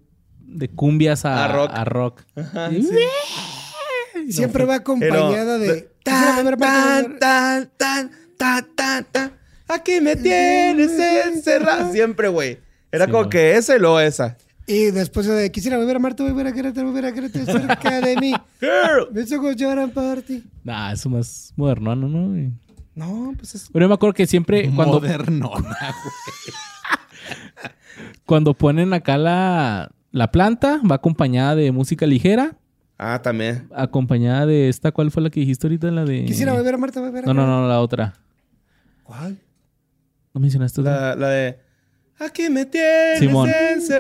de cumbias a, A rock. a rock. Ajá, Y- sí. Siempre va acompañada Pero- de. Tan, tan, tan, tan, tan, tan, tan. Aquí me tienes encerrado. Siempre, güey. Era Sí, como güey. que esa y luego esa. Y después de quisiera volver a amarte, volver a quererte, volver a quererte cerca de mí. Ojos lloran por ti. Nah, eso más moderno, ¿no? ¿no? Pues es. Pero yo me acuerdo que siempre cuando, Modernona, (laughs) cuando ponen acá la, la planta, va acompañada de música ligera, Ah, también. acompañada de esta, ¿cuál fue la que dijiste ahorita? La de... Quisiera volver a amarte, volver a No, no, no, la otra. ¿Cuál? ¿No mencionaste otra? La, la de. Aquí me tienes, Simón.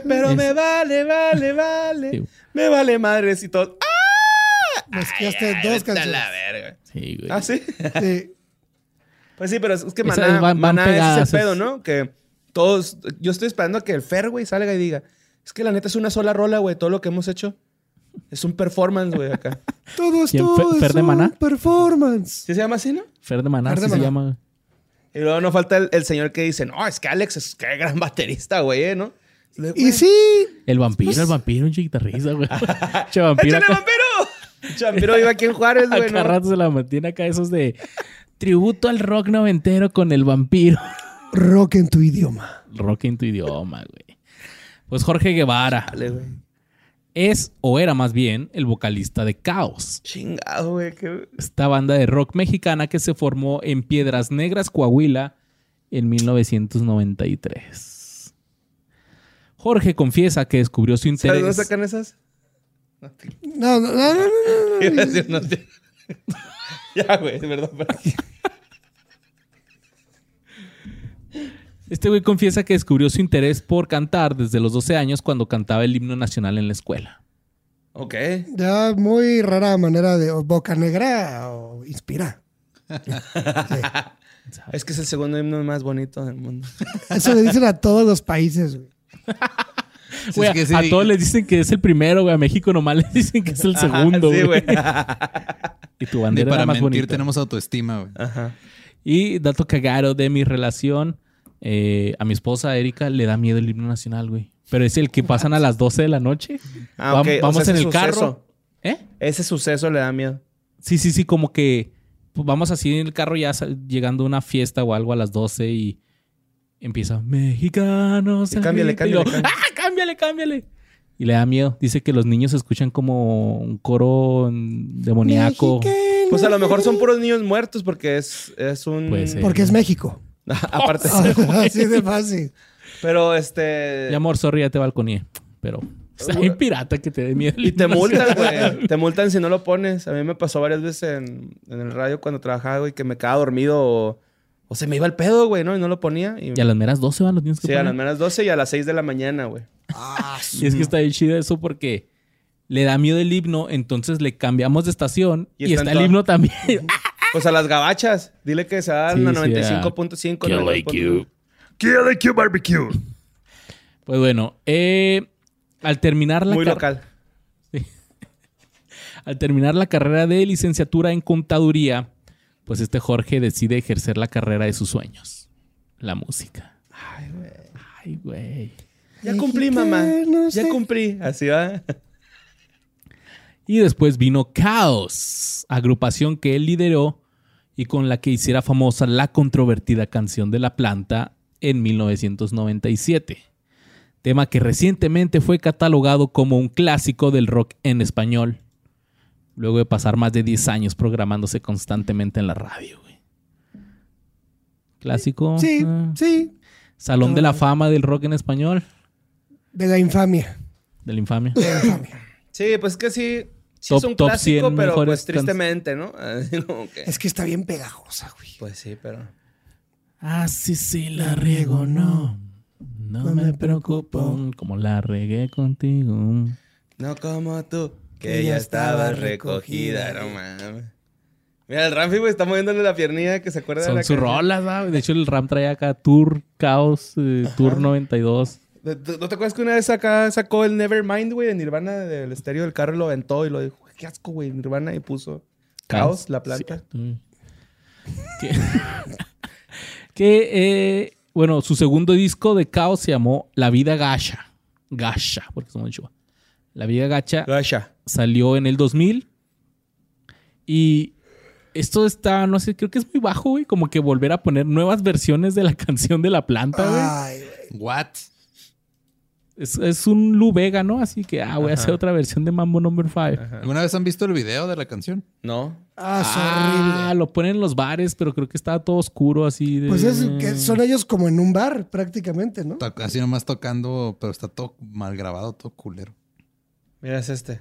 pero Es- me vale, vale, (laughs) vale. Sí. Me vale madres y todo. ¡Ah! Mezclaste Ay, dos vete a canciones. la verga. Sí, güey. ¿Ah, sí? Sí. (laughs) Pues sí, pero es es que Maná, van- van Maná es pegadas, ese pedo, es- ¿no? Que todos... Yo estoy esperando a que el Fer, güey, salga y diga... Es que la neta es una sola rola, güey. Todo lo que hemos hecho es un performance, güey, acá. (laughs) Todo es Fer de un Maná? performance. ¿Sí se llama así, no? Fer de Maná, Fer de así se llama. güey. Y luego no falta el, el señor que dice, no, es que Alex es que gran baterista, güey, ¿eh? ¿no? Y sí, El vampiro, el vampiro, un chiquitarrisa, güey. (laughs) che vampiro. ¡Échale, vampiro! Vampiro iba aquí en Juárez, güey, Acá ¿no? rato se la mantiene acá esos de tributo al rock noventero con el vampiro. rock en tu idioma. Rock en tu idioma, güey. Pues Jorge Guevara Dale, güey. es, o era más bien, el vocalista de Caos. Chingado, güey. qué- Esta banda de rock mexicana que se formó en Piedras Negras, Coahuila, en 1993. Jorge confiesa que descubrió su ¿Sabes dónde interés. sacan esas? No, no, no, no, no, no. Ya, güey, de verdad. pero- Este güey confiesa que descubrió su interés por cantar desde los 12 años cuando cantaba el himno nacional en la escuela. Ok. Ya muy rara manera de boca negra o inspira. (laughs) Es que es el segundo himno más bonito del mundo. (laughs) Eso le dicen a todos los países, güey. (laughs) Sí, Güey, es que sí. a todos les dicen que es el primero, güey. A México nomás les dicen que es el segundo, sí, güey. Y tu bandera para era más mentir bonita. tenemos autoestima, güey. Ajá. Y dato cagado de mi relación, eh, a mi esposa Erika le da miedo el himno nacional, güey. Pero es el que pasan a las 12 de la noche. Ah. O Vamos sea, en el carro. ¿Eh? Ese suceso le da miedo. Sí, sí, sí, como que pues, vamos así en el carro ya llegando a una fiesta o algo a las 12 y empieza mexicanos. Y cámbiale, ahorita", y luego, cámbiale, ¡Ah, cámbiale, cámbiale! Y le da miedo. Dice que los niños escuchan como un coro demoníaco. Pues a lo mejor son puros niños muertos porque es, es un... Porque es México. (laughs) Aparte. (laughs) Así de fácil. Pero este... Mi amor, sorry, ya te balconé. Pero está bien pirata que te dé miedo. el Y te multan, güey. (laughs) Te multan si no lo pones. A mí me pasó varias veces en, en el radio cuando trabajaba, güey, que me quedaba dormido o, o se me iba el pedo, güey, ¿no? Y no lo ponía. Y, Y a las meras 12 van los tienes que sí, a las menos 12 y a las 6 de la mañana, güey. Y es que está bien chido eso porque le da miedo el himno, entonces le cambiamos de estación Y y, está está el himno también. Pues a las gabachas. Dile que se dan Sí, a sí, 95.5. Kill 92.9. IQ. Kill IQ Barbecue. Pues bueno, eh, al terminar la Muy local. (laughs) al terminar la carrera de licenciatura en contaduría, pues este Jorge decide ejercer la carrera de sus sueños, la música. Ay, güey. Ay, güey. Ya cumplí, mamá. Ya cumplí. Así va. Y después vino Caos, agrupación que él lideró y con la que hiciera famosa la controvertida canción de la planta en 1997. Tema que recientemente fue catalogado como un clásico del rock en español, luego de pasar más de 10 años programándose constantemente en la radio. güey. Clásico. Sí, ah. sí. Salón de la fama del rock en español, De la infamia. de la infamia. De la infamia. Sí, pues que sí. Sí Top- es un top clásico, 100 pero mejores pues tristemente, ¿no? (laughs) Es que está bien pegajosa, güey. Pues sí, pero... Ah, sí, sí, la riego, no. No me preocupo. Como la regué contigo. No como tú, que ya estaba recogida, no mames. Mira, el Ramfi, güey, está moviéndole la piernilla que se acuerda de Son la sus rolas, ¿sabes? De hecho, el Ram trae acá Tour Caos, eh, Tour 92. ¿No te acuerdas que una vez acá sacó el Nevermind, güey, de Nirvana del estéreo del carro y lo aventó y lo dijo, qué asco, güey, Nirvana y puso Caos, la planta. Sí. Que, (laughs) que, eh, bueno, su segundo disco de Caos se llamó La Vida Gacha. Gacha, porque somos de Chihuahua. La Vida Gacha Gasha. salió en el 2000 y esto está, no sé, creo que es muy bajo, güey. Como que volver a poner nuevas versiones de la (laughs) canción de la planta, güey. Ay, güey. What? Es, es un Lu Vega, ¿no? Así que, ah, voy a hacer Ajá. otra versión de Mambo Number 5. ¿Alguna vez han visto el video de la canción? No. Ah, es Ah, horrible. lo ponen en los bares, pero creo que estaba todo oscuro así. De... Pues es que son ellos como en un bar, prácticamente, ¿no? To- Así nomás tocando, pero está todo mal grabado, todo culero. Mira, es este.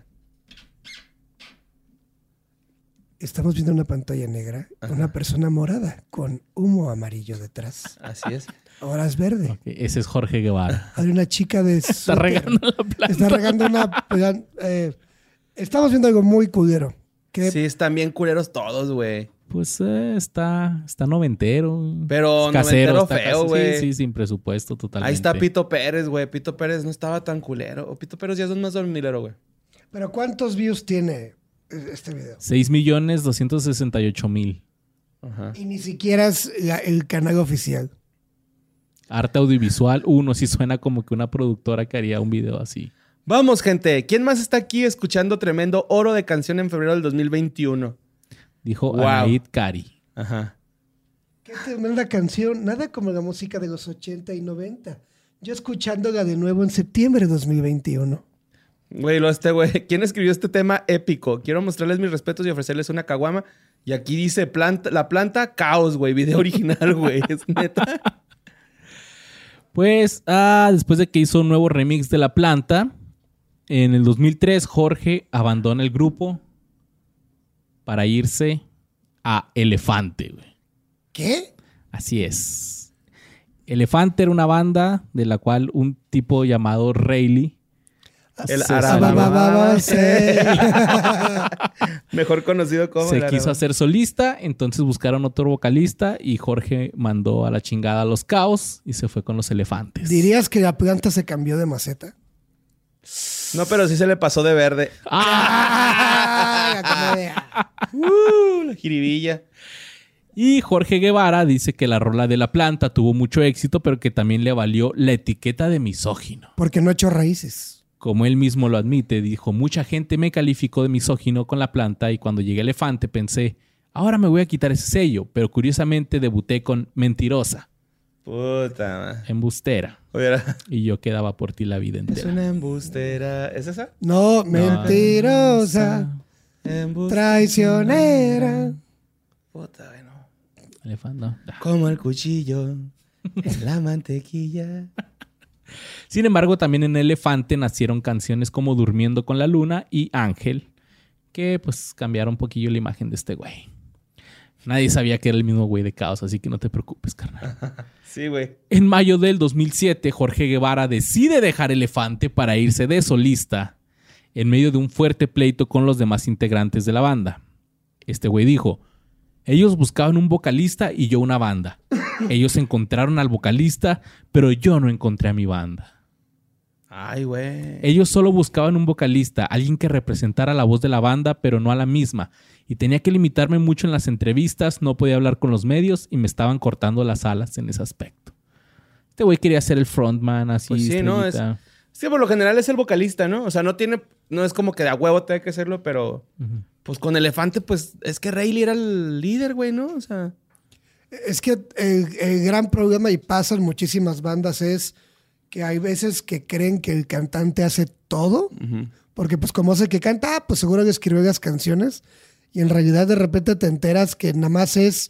Estamos viendo una pantalla negra, una persona morada con humo amarillo detrás. Así es. Ahora es verde. Ese es Jorge Guevara. Hay una chica de... (laughs) Está regando la planta. Está regando una... eh, estamos viendo algo muy culero. Que Sí, están bien culeros todos, güey. Pues eh, está, está noventero. Pero Es casero, noventero está feo, güey. Sí, sí, sin presupuesto totalmente. Ahí está Pito Pérez, güey. Pito Pérez no estaba tan culero. O Pito Pérez ya es más dormilero, güey. Pero ¿cuántos views tiene este video? 6 millones 268 mil. Ajá. Y ni siquiera es la- el canal oficial. Arte audiovisual, uno sí suena como que una productora que haría un video así. Vamos, gente. ¿Quién más está aquí escuchando tremendo oro de canción en febrero del 2021? Dijo Wow. Anaid Kari. Ajá. Qué tremenda canción. Nada como la música de los 80 y 90. Yo escuchándola de nuevo en septiembre de 2021. Güey, lo este güey. ¿Quién escribió este tema épico? Quiero mostrarles mis respetos y ofrecerles una caguama. Y aquí dice planta, la planta caos, güey. Video original, güey. (laughs) Es neta. Pues, ah, después de que hizo un nuevo remix de La Planta, en el 2003 Jorge abandona el grupo para irse a Elefante, güey. ¿Qué? Así es. Elefante era una banda de la cual un tipo llamado Rayleigh El. (laughs) Mejor conocido como. se el quiso hacer solista, entonces buscaron otro vocalista y Jorge mandó a la chingada a los caos y se fue con los elefantes. ¿Dirías que la planta se cambió de maceta? No, pero sí se le pasó de verde. (laughs) ¡Ah! Uh, la jiribilla. Y Jorge Guevara dice que la rola de la planta tuvo mucho éxito, pero que también le valió la etiqueta de misógino. Porque no echó raíces. Como él mismo lo admite, dijo, mucha gente me calificó de misógino con la planta y cuando llegué a Elefante pensé, ahora me voy a quitar ese sello, pero curiosamente debuté con Mentirosa, Puta, man. Embustera, Hubiera- y yo quedaba por ti la vida (laughs) Es entera. una embustera. ¿Es esa? No, mentirosa, Embustera. traicionera. Puta, bueno. Elefante, no. Como el cuchillo en la mantequilla. (laughs) Sin embargo, también en Elefante nacieron canciones como Durmiendo con la Luna y Ángel, que pues cambiaron un poquillo la imagen de este güey. Nadie sabía que era el mismo güey de Caos, así que no te preocupes, carnal. (laughs) Sí, güey. En mayo del 2007, Jorge Guevara decide dejar Elefante para irse de solista en medio de un fuerte pleito con los demás integrantes de la banda. Este güey dijo, ellos buscaban un vocalista y yo una banda. Ellos encontraron al vocalista, pero yo no encontré a mi banda. Ay, güey. Ellos solo buscaban un vocalista, alguien que representara la voz de la banda, pero no a la misma. Y tenía que limitarme mucho en las entrevistas, no podía hablar con los medios y me estaban cortando las alas en ese aspecto. Este güey quería ser el frontman, así. Pues sí, ¿no? estrellita. Sí, por lo general es el vocalista, ¿no? O sea, no tiene. No es como que de a huevo tenga que serlo, pero. Pues con Elefante, pues es que Rayleigh era el líder, güey, ¿no? O sea. Es que el, el gran problema, y pasa en muchísimas bandas, es que hay veces que creen que el cantante hace todo, porque pues como hace que canta, ah, pues seguro que escribió las canciones, y en realidad de repente te enteras que nada más es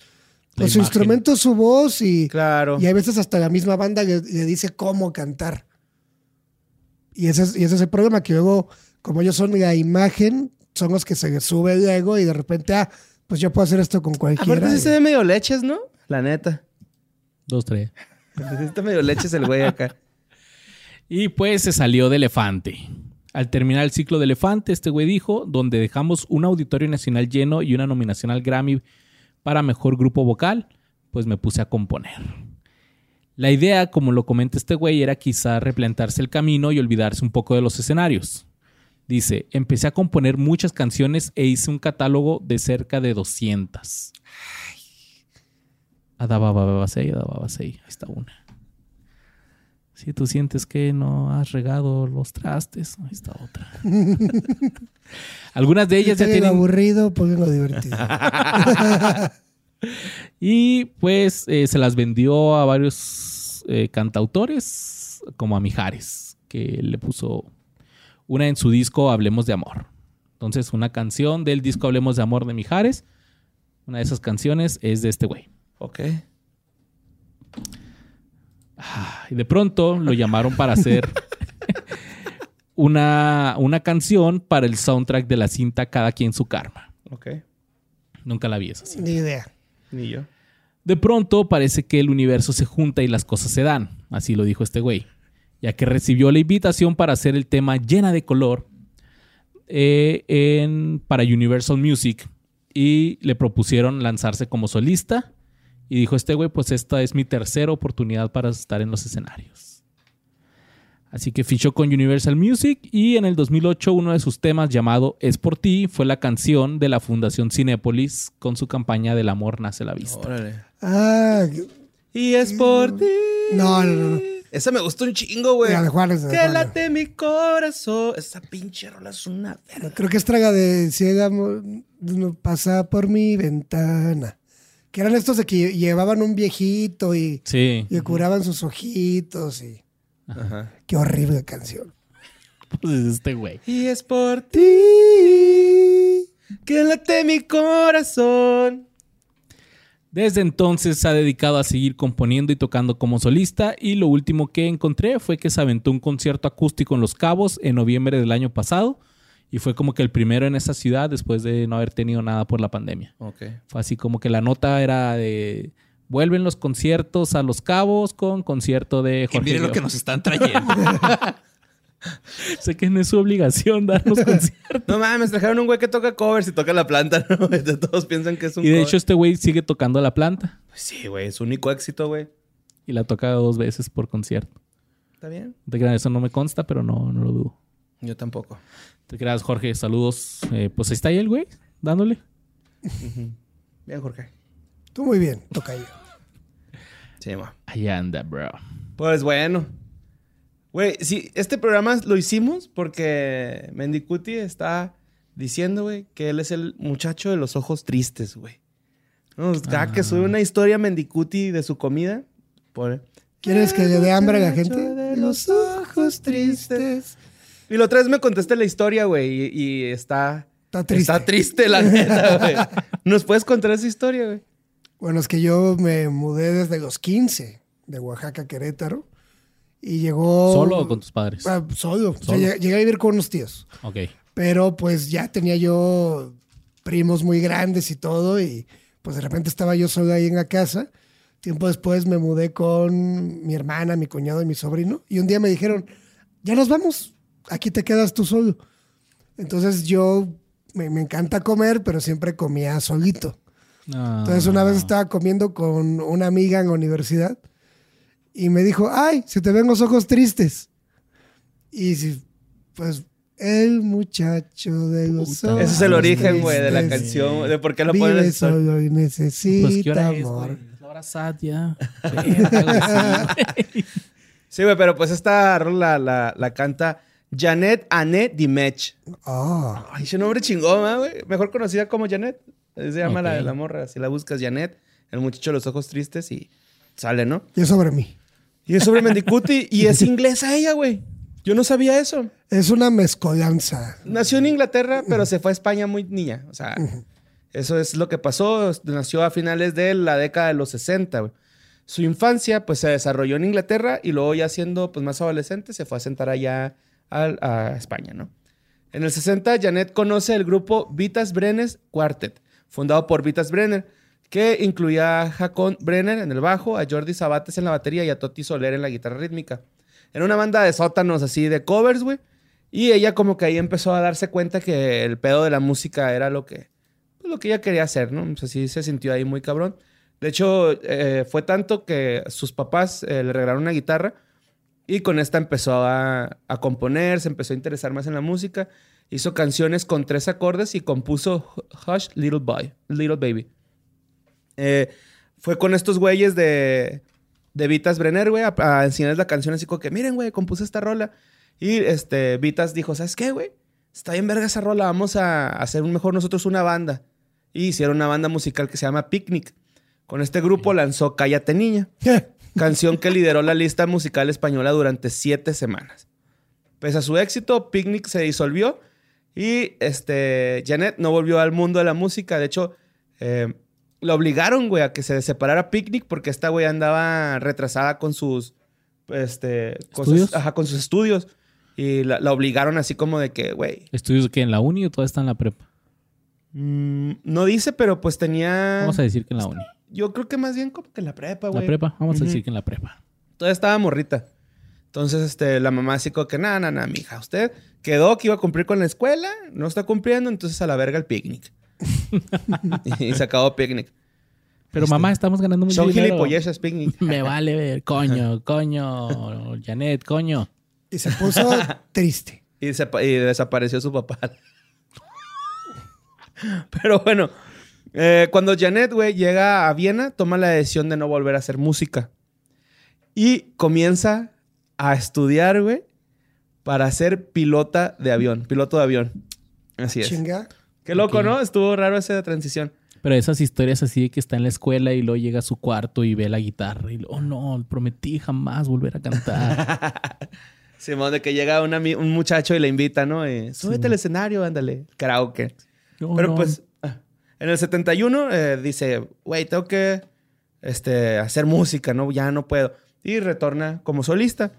pues, su instrumento, su voz, y, Claro. y hay veces hasta la misma banda le, le dice cómo cantar. Y ese, es, y ese es el problema, que luego, como ellos son la imagen, son los que se sube el ego y de repente, ah, pues yo puedo hacer esto con cualquiera. Aparte sí se ve medio leches, ¿no? La neta. Dos, tres. Está medio leches el güey acá. (laughs) Y pues se salió de Elefante. Al terminar el ciclo de Elefante, este güey dijo, donde dejamos un auditorio nacional lleno y una nominación al Grammy para mejor grupo vocal, pues me puse a componer. La idea, como lo comenta este güey, era quizá replantarse el camino y olvidarse un poco de los escenarios. Dice, empecé a componer muchas canciones e hice un catálogo de cerca de 200. Adabababasei, adababasei. Ahí está una. Si tú sientes que no has regado los trastes, ahí está otra. (laughs) Algunas de ellas ya tienen... aburrido, lo divertido. (laughs) Y pues eh, se las vendió a varios eh, cantautores, como a Mijares, que le puso una en su disco Hablemos de Amor. Entonces, una canción del disco Hablemos de Amor de Mijares, una de esas canciones es de este güey. Ok. Ah, Y de pronto lo llamaron para hacer (laughs) una, una canción para el soundtrack de la cinta Cada quien su karma. Ok. Nunca la vi esa cinta. Ni idea. Ni yo. De pronto parece que el universo se junta y las cosas se dan, así lo dijo este güey, ya que recibió la invitación para hacer el tema llena de color eh, en, para Universal Music y le propusieron lanzarse como solista y dijo este güey, pues esta es mi tercera oportunidad para estar en los escenarios. Así que fichó con Universal Music y en el 2008 uno de sus temas llamado Es por ti fue la canción de la Fundación Cinépolis con su campaña del amor nace la vista. Órale. Ah, Y es por ti. No, no, no, no. Esa me gustó un chingo, güey. La de Juárez, la de Que Juárez. late mi corazón. Esa pinche rola es una verga. creo que es traga de ciega no pasa por mi ventana. Que eran estos de que llevaban un viejito y, Sí, y curaban sus ojitos y Ajá. qué horrible canción. pues es este güey. Y es por ti. Que late mi corazón. Desde entonces se ha dedicado a seguir componiendo y tocando como solista y lo último que encontré fue que se aventó un concierto acústico en Los Cabos en noviembre del año pasado y fue como que el primero en esa ciudad después de no haber tenido nada por la pandemia. Ok. Fue así como que la nota era de vuelven los conciertos a Los Cabos con concierto de Y Jorge. miren lo que nos están trayendo. (laughs) (laughs) Sé que no es su obligación darnos (laughs) conciertos. No mames, trajeron un güey que toca covers y toca la planta, ¿no? (laughs) Todos piensan que es un Y de cover. hecho este güey sigue tocando la planta Sí, güey, es su único éxito, güey. y la toca dos veces por concierto. ¿Está bien? Te creas, eso no me consta, pero no, no lo dudo. Yo tampoco. Te creas, Jorge, saludos. Eh, pues ahí está ahí el güey, dándole. Bien, Jorge. Tú muy bien, toca yo. Sí, ma. Ahí anda, bro. Pues bueno. Güey, sí, este programa lo hicimos porque Mendicuti está diciendo, güey, que él es el muchacho de los ojos tristes, güey. No, pues, cada que sube una historia Mendicuti de su comida. ¿Quieres que le dé hambre a la gente? de los ojos tristes. Y la otra vez me contesté la historia, güey, y, y está... Está triste. Está triste, la neta, güey. ¿Nos puedes contar esa historia, güey? Bueno, es que yo me mudé desde los 15 de Oaxaca a Querétaro y llegó... ¿Solo o con tus padres? Ah, solo. O sea, Solo. llegué, llegué a vivir con unos tíos. Ok. Pero pues ya tenía yo primos muy grandes y todo y pues de repente estaba yo solo ahí en la casa. Tiempo después me mudé con mi hermana, mi cuñado y mi sobrino y un día me dijeron, ya nos vamos, aquí te quedas tú solo. Entonces yo me, me encanta comer, pero siempre comía solito. Entonces una vez estaba comiendo con una amiga en la universidad y me dijo, ay, se te ven los ojos tristes. Y si, pues, el muchacho de los Puta. ojos Ese es el origen, güey, de la canción, de por qué lo ponen en solo y Pues, ¿qué necesita hora es, amor. Es la hora sad ya. (laughs) Verga, güey. Sí, güey, pero pues esta rola la, la canta Janet Annette Dimech. Ah, Ay, ese nombre chingón, ¿eh, güey. Mejor conocida como Janet. Se llama la de la morra. Si la buscas, Janet, el muchacho de los ojos tristes y sale, ¿no? y es sobre mí. Y es sobre Mendicuti y (laughs) es inglesa ella, güey. Yo no sabía eso. Es una mezcolanza. Nació en Inglaterra, pero se fue a España muy niña. O sea, eso es lo que pasó. Nació a finales de la década de los 60, güey. Su infancia, pues, se desarrolló en Inglaterra y luego ya siendo, pues, más adolescente, se fue a sentar allá al- a, España, ¿no? En el 60, Janet conoce el grupo Vitas Brenner Quartet, fundado por Vitas Brenner, que incluía a Jacón Brenner en el bajo, a Jordi Sabates en la batería y a Toti Soler en la guitarra rítmica. Era una banda de sótanos así de covers, güey. Y ella como que ahí empezó a darse cuenta que el pedo de la música era lo que, pues, lo que ella quería hacer, ¿no? O sea, sí se sintió ahí muy cabrón. De hecho, eh, fue tanto que sus papás eh, le regalaron una guitarra y con esta empezó a, a componer, se empezó a interesar más en la música. Hizo canciones con tres acordes y compuso Hush Little Boy, Little Baby. Eh, fue con estos güeyes de, de Vitas Brenner, güey, a, a enseñarles la canción así como que, miren, güey, compuse esta rola. Y este, Vitas dijo, ¿sabes qué, güey? Está bien verga esa rola, vamos a hacer un mejor nosotros una banda. Y hicieron una banda musical que se llama Picnic. Con este grupo lanzó Cállate Niña, (laughs) canción que lideró la lista musical española durante siete semanas. Pese a su éxito, Picnic se disolvió y este, Janet no volvió al mundo de la música. De hecho, eh, la obligaron, güey, a que se separara Picnic porque esta güey andaba retrasada con sus, este, ¿Estudios? ajá, con sus estudios. Y la, la obligaron así como de que, güey, ¿Estudios que en la uni o todo está en la prepa? mm, no dice, pero pues tenía... Vamos a decir que en la uni. Yo creo que más bien como que en la prepa, ¿La güey. prepa? Vamos a decir que en la prepa. Todavía estaba morrita. Entonces, este, la mamá así como que, nada, nada, nada, mija. Usted quedó que iba a cumplir con la escuela, no está cumpliendo, entonces a la verga el picnic. Y se acabó picnic. Pero mamá, estamos ganando mucho Son dinero. gilipolleces picnic. (laughs) Me vale ver. Coño, coño. Janet, coño. Y se puso (laughs) triste. Y, se, y desapareció su papá. (laughs) Pero bueno, eh, cuando Janet, güey, llega a Viena, toma la decisión de no volver a hacer música. Y comienza a estudiar, güey, para ser pilota de avión, piloto de avión. Así es. Chinga. Qué loco. ¿no? Estuvo raro esa transición. Pero esas historias así de que está en la escuela y luego llega a su cuarto y ve la guitarra y lo- oh no, prometí jamás volver a cantar. (laughs) Simón, de que llega un, muchacho y le invita, ¿no? Y, Súbete al escenario, ándale. Karaoke. No, Pero no. pues, ah, en el 71 eh, dice, güey, tengo que este, hacer música, ¿no? Ya no puedo. Y retorna como solista.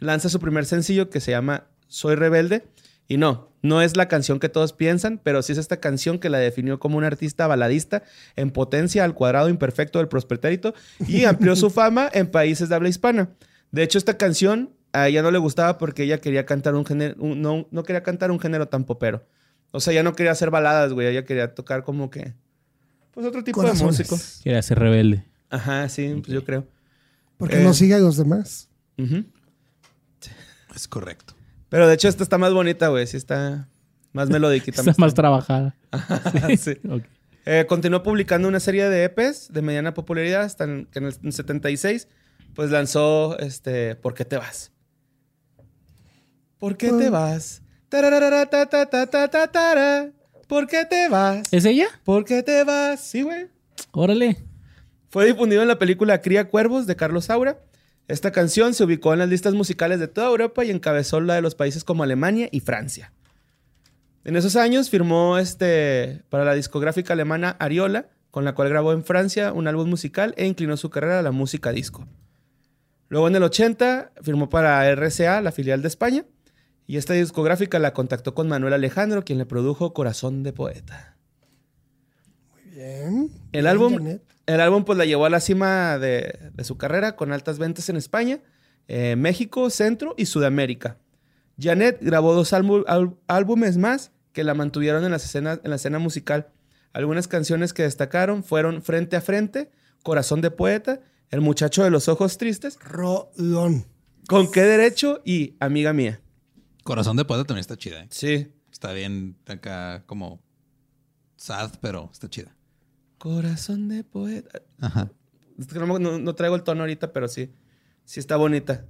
Lanza su primer sencillo que se llama Soy Rebelde. Y no, no es la canción que todos piensan, pero sí es esta canción que la definió como un artista baladista en potencia al cuadrado imperfecto del prosperiterito y (laughs) amplió su fama en países de habla hispana. De hecho, esta canción a ella no le gustaba porque ella quería cantar un género, un- no, no quería cantar un género tan popero. O sea, ella no quería hacer baladas, güey. Ella quería tocar como que, pues otro tipo Corazones. de músico. Quiere ser rebelde. Ajá, sí, pues yo creo. Porque Eh. no sigue a los demás. Es correcto. Pero de hecho esta está más bonita, güey. Sí está más melodiquita. Está más trabajada. Sí. (laughs) Eh, continuó publicando una serie de EPs de mediana popularidad hasta en- que en el 76 pues lanzó este ¿Por qué te vas? ¿Por qué te vas? ¿Por qué te vas? ¿Es ella? ¿Por qué te vas? Sí, güey. Órale. Fue difundido en la película Cría Cuervos de Carlos Saura. Esta canción se ubicó en las listas musicales de toda Europa y encabezó la de los países como Alemania y Francia. En esos años firmó este, para la discográfica alemana Ariola, con la cual grabó en Francia un álbum musical e inclinó su carrera a la música disco. Luego en el 80 firmó para RCA, la filial de España, y esta discográfica la contactó con Manuel Alejandro, quien le produjo Corazón de Poeta. Bien. El álbum, Janet. El álbum pues la llevó a la cima de, de su carrera con altas ventas en España, eh, México, Centro y Sudamérica. Janet grabó dos álbumes más que la mantuvieron en la, escena, en la escena musical. Algunas canciones que destacaron fueron Frente a Frente, Corazón de Poeta, El Muchacho de los Ojos Tristes, Rolón. Con qué derecho y Amiga Mía. Corazón de poeta también está chida. ¿eh? Sí. Está bien acá como sad, pero está chida. Corazón de Poeta. Ajá. Es que no, no- no traigo el tono ahorita, pero sí. Sí está bonita.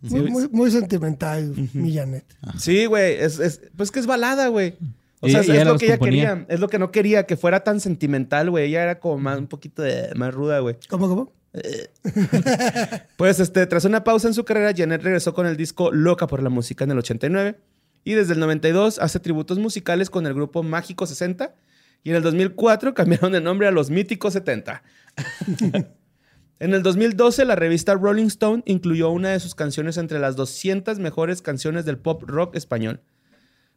Muy, muy, muy sentimental, mi Janet. Sí, güey. Es, es- pues que es balada, güey. O sea, y es, lo que ella componía. quería. Es lo que no quería, que fuera tan sentimental, güey. Ella era como más, un poquito de, más ruda, güey. ¿Cómo, cómo? (laughs) Pues, este, tras una pausa en su carrera, Janet regresó con el disco Loca por la Música en el 89. Y desde el 92 hace tributos musicales con el grupo Mágico 60. Y en el 2004 cambiaron de nombre a Los Míticos 70. (laughs) en el 2012, la revista Rolling Stone incluyó una de sus canciones entre las 200 mejores canciones del pop rock español.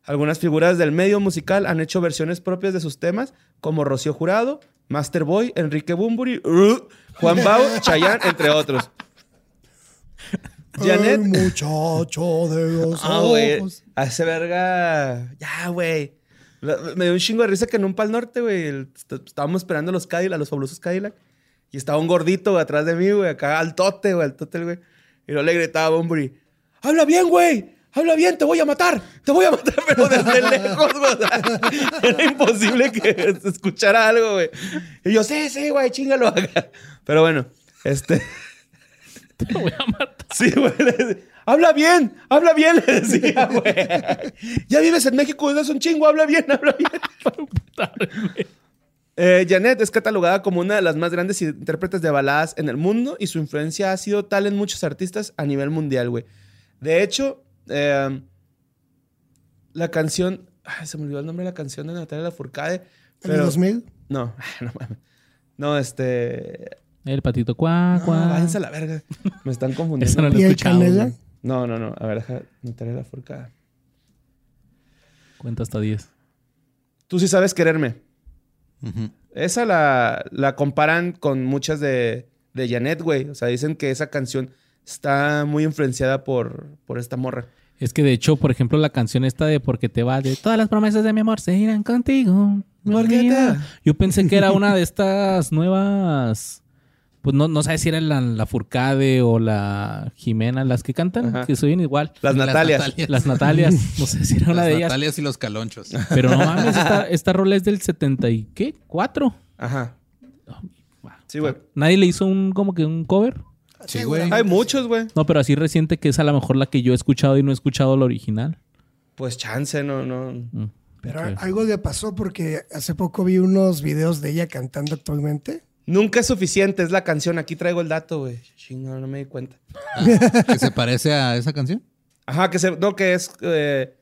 Algunas figuras del medio musical han hecho versiones propias de sus temas, como Rocío Jurado, Master Boy, Enrique Bumburi, uh, Juan Bau, Chayanne, entre otros. Janet. El muchacho de los Ah, ojos. Hace verga. Ya, güey. La- Me dio un chingo de risa que en un pal norte, güey. Estábamos esperando a los Cadillac, los fabulosos Cadillac. Y estaba un gordito güey, atrás de mí, güey. Acá altote, güey. Altote, güey. Y luego le gritaba a Bumburi. ¡Habla bien, güey! ¡Habla bien! ¡Te voy a matar! ¡Te voy a matar! (laughs) Pero desde lejos, güey. O sea, (laughs) Era imposible que se escuchara algo, güey. Y yo, sí, sí, güey, chingalo acá. Pero bueno, este... (laughs) Te voy a matar. Sí, güey. Habla bien, habla bien, (laughs) le decía, güey. Ya vives en México desde hace un chingo, habla bien, (laughs) habla bien. (laughs) Eh, Janet es catalogada como una de las más grandes intérpretes de baladas en el mundo y su influencia ha sido tal en muchos artistas a nivel mundial, güey. De hecho, eh, la canción. Ay, se me olvidó el nombre de la canción de Natalia Lafourcade. ¿En el Pero, 2000? no, no mames. No, este. El patito cuá, No, cuá. váyanse a la verga. Me están confundiendo. Eso no lo he ¿Piel escuchado. canela? No, no, no. A ver, deja Natalia Lafourcade. Cuenta hasta 10. Tú sí sabes quererme. Esa la, la comparan con muchas de, de Janet, güey. O sea, dicen que esa canción está muy influenciada por, por esta morra. Es que de hecho, por ejemplo, la canción esta de Porque te va de todas las promesas de mi amor se irán contigo. mi ¿Por qué te vida". va? Yo pensé que era una de estas nuevas, pues no, no sabes si era la, la Furcade o la Jimena las que cantan, Ajá. que se oyen igual. Las Las Natalias. Las Natalias, no sé si era una Las de ellas. Natalias y los calonchos. Pero no (laughs) mames, esta, esta rola es del 70 y ¿qué? ¿4? Ajá. Sí, güey. ¿Nadie le hizo un como que un cover? Sí, güey. Hay muchos, güey. No, pero así reciente que es a lo mejor la que yo he escuchado y no he escuchado la original. Pues chance, no, no. Mm, Pero algo le pasó porque hace poco vi unos videos de ella cantando actualmente. Nunca es suficiente, es la canción. Aquí traigo el dato, güey. No me di cuenta. ¿Que se parece a esa canción? Ajá, que se, no, que es. eh,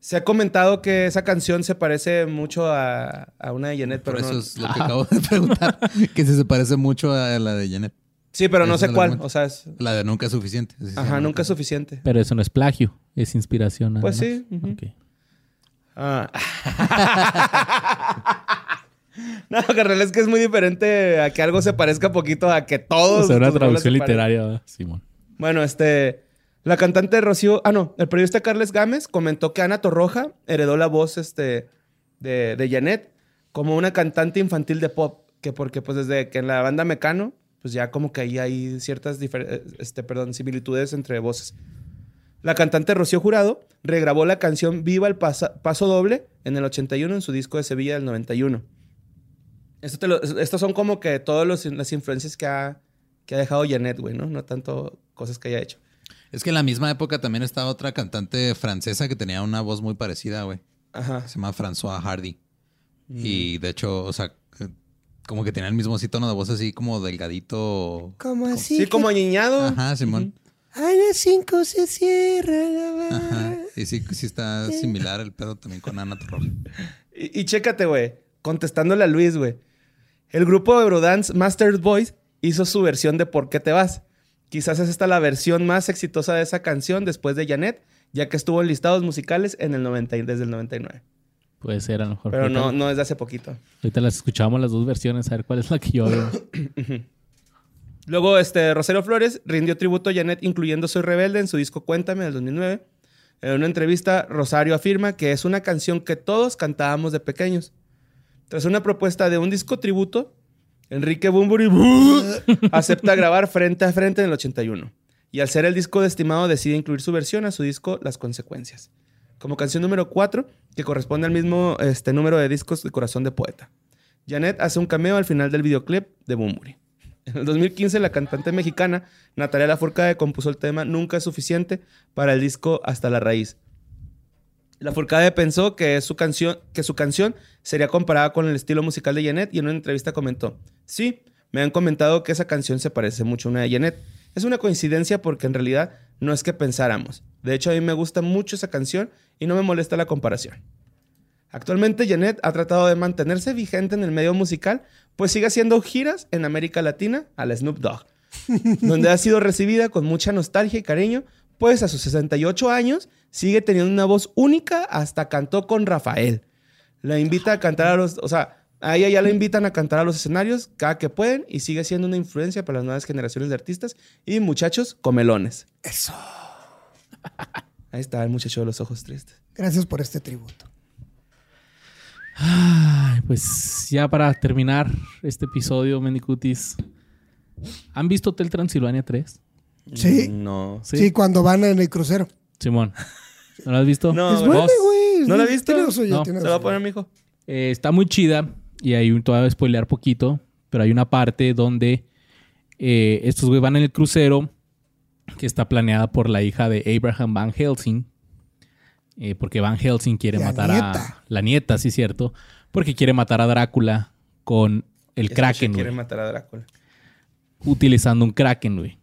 se ha comentado que esa canción se parece mucho a, a una de Janet, Por pero eso no. es lo que acabo de preguntar. (laughs) que si se parece mucho a la de Janet. Sí, pero no sé cuál. O sea, es- La de nunca es suficiente. Ajá, nunca es suficiente. Pero eso no es plagio, es inspiración. Pues más. sí. ujú. Ok. Ah. (laughs) (laughs) no, carnal, es que es muy diferente a que algo se parezca poquito a que todos. O sea, una traducción literaria, ¿verdad? Simón. Bueno, este. La cantante Rocío. Ah, no. El periodista Carles Gámez comentó que Ana Torroja heredó la voz este, de, de Janet como una cantante infantil de pop. Que porque, pues, desde que en la banda Mecano, pues ya como que ahí hay ciertas este, perdón, similitudes entre voces. La cantante Rocío Jurado regrabó la canción Viva el Paso Doble en el 81 en su disco de Sevilla del 91. Esto te lo- estos son como que todas las influencias que ha, que ha dejado Janet, güey, ¿no? No tanto cosas que haya hecho. Es que en la misma época también estaba otra cantante francesa que tenía una voz muy parecida, güey. Ajá. Se llama François Hardy. Mm. Y de hecho, o sea, eh, como que tenía el mismo así tono de voz así como delgadito. Como así. Sí, como añiñado. Ajá, Simón. A las 5 se cierra la barra. Ajá. Y sí, sí está similar el pedo también con Ana Torroja. Y, y chécate, güey. Contestándole a Luis, güey. El grupo Eurodance Mastered Boys hizo su versión de ¿Por qué te vas? Quizás es esta la versión más exitosa de esa canción después de Janet, ya que estuvo en listados musicales en el 90, y- desde el 99. Puede ser a lo mejor. Pero no, no es de hace poquito. ahorita las escuchamos las dos versiones, a ver cuál es la que yo veo. (coughs) Luego, este, Rosario Flores rindió tributo a Janet incluyendo Soy Rebelde en su disco Cuéntame del 2009. En una entrevista, Rosario afirma que es una canción que todos cantábamos de pequeños. Tras una propuesta de un disco tributo, Enrique Bumburi acepta grabar frente a frente en el 81. Y al ser el disco estimado decide incluir su versión a su disco Las Consecuencias. Como canción número 4, que corresponde al mismo este, número de discos de Corazón de Poeta. Janet hace un cameo al final del videoclip de Bumburi. En el 2015, la cantante mexicana Natalia Lafourcade compuso el tema Nunca es suficiente para el disco Hasta la raíz. Lafourcade pensó que su, canción, que su canción sería comparada con el estilo musical de Janet y en una entrevista comentó, sí, me han comentado que esa canción se parece mucho a una de Janet. Es una coincidencia porque en realidad no es que pensáramos. De hecho, a mí me gusta mucho esa canción y no me molesta la comparación. Actualmente Janet ha tratado de mantenerse vigente en el medio musical, pues sigue haciendo giras en América Latina a la Snoop Dogg, (laughs) donde ha sido recibida con mucha nostalgia y cariño, pues a sus 68 años sigue teniendo una voz única, hasta cantó con Rafael. La invita a cantar a los, o sea, a ella ya la invitan a cantar a los escenarios cada que pueden y sigue siendo una influencia para las nuevas generaciones de artistas y muchachos comelones. Eso. (laughs) Ahí está el muchacho de los ojos tristes. Gracias por este tributo. Ay, pues ya para terminar este episodio, Mendicutis. ¿Han visto Hotel Transilvania 3? Sí. No. Sí. cuando van en el crucero. Simón. ¿No lo has visto? No, es güey. buena, Vos. güey. ¿No la has visto? No. Se va a poner mi hijo. Eh, está muy chida y ahí te voy a spoilear poquito, pero hay una parte donde eh, estos güey van en el crucero que está planeada por la hija de Abraham Van Helsing, eh, porque Van Helsing quiere La matar nieta. a la nieta, sí cierto, porque quiere matar a Drácula con el Kraken, Quiere güey, matar a Drácula. utilizando un Kraken, güey.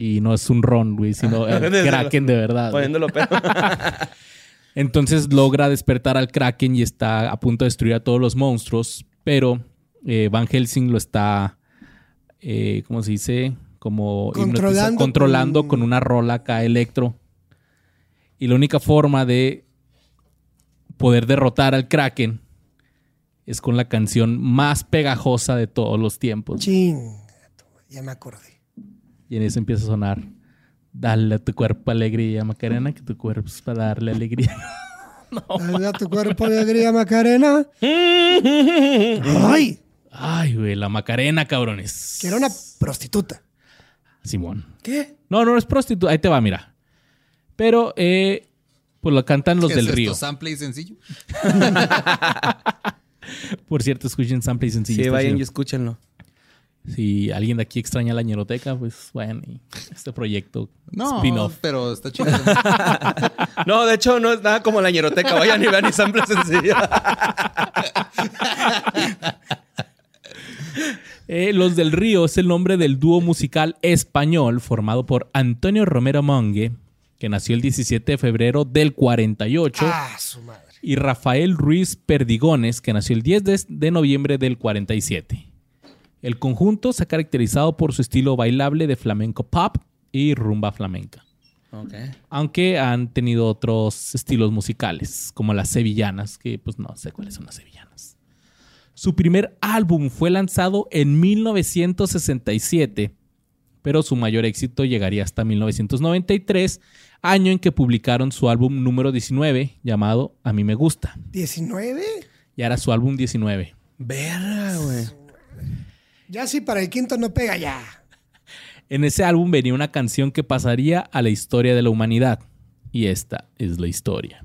Y no es un ron, güey, sino (laughs) el Kraken de verdad. Poniéndolo pedo. (laughs) Entonces logra despertar al Kraken y está a punto de destruir a todos los monstruos, pero eh, Van Helsing lo está, eh, ¿cómo se dice? Como Controlando controlando con- con... una rola acá electro. Y la única forma de poder derrotar al Kraken es con la canción más pegajosa de todos los tiempos. Ching. Ya me acordé. Y en eso empieza a sonar. Dale a tu cuerpo alegría, Macarena, que tu cuerpo es para darle alegría. (laughs) Dale a tu cuerpo alegría, Macarena. ¡Ay! Ay, güey, la Macarena, cabrones. Que era una prostituta. Simón. ¿Qué? No, no es prostituta. Ahí te va, mira. Pero, eh, pues lo cantan los ¿Qué del es río. esto, sample y sencillo? (laughs) Por cierto, escuchen sample y sencillo. Sí, vayan y escúchenlo. Si alguien de aquí extraña la ñeroteca, pues vayan y este proyecto No, spin-off. pero está chido. (laughs) No, de hecho, no es nada como la ñeroteca. Vayan y vean y sample sencillo. (laughs) Eh, Los del Río es el nombre del dúo musical español formado por Antonio Romero Monge, que nació el 17 de febrero del 48, Ah, su madre. y Rafael Ruiz Perdigones, que nació el 10 de, de noviembre del 47. El conjunto se ha caracterizado por su estilo bailable de flamenco pop y rumba flamenca. Ok. Aunque han tenido otros estilos musicales, como las sevillanas, que pues no sé cuáles son las sevillanas. Su primer álbum fue lanzado en 1967, pero su mayor éxito llegaría hasta 1993, año en que publicaron su álbum número 19, llamado A mí me gusta. ¿19? Y era su álbum 19. Verga, güey. Ya si para el quinto no pega ya. En ese álbum venía una canción que pasaría a la historia de la humanidad. Y esta es la historia.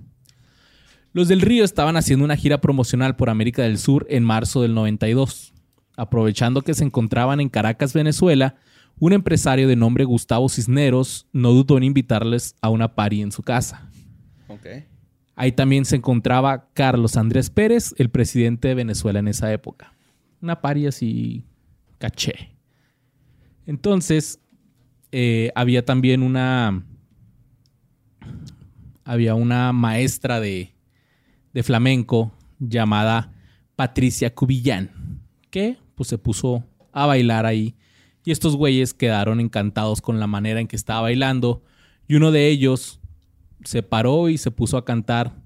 Los del Río estaban haciendo una gira promocional por América del Sur en marzo del 92. Aprovechando que se encontraban en Caracas, Venezuela, un empresario de nombre Gustavo Cisneros no dudó en invitarles a una party en su casa. Ok. Ahí también se encontraba Carlos Andrés Pérez, el presidente de Venezuela en esa época. Una pari así caché. Entonces, eh, había también una. Había una maestra de, de flamenco llamada Patricia Cubillán, que pues se puso a bailar ahí. Y estos güeyes quedaron encantados con la manera en que estaba bailando. Y uno de ellos se paró y se puso a cantar.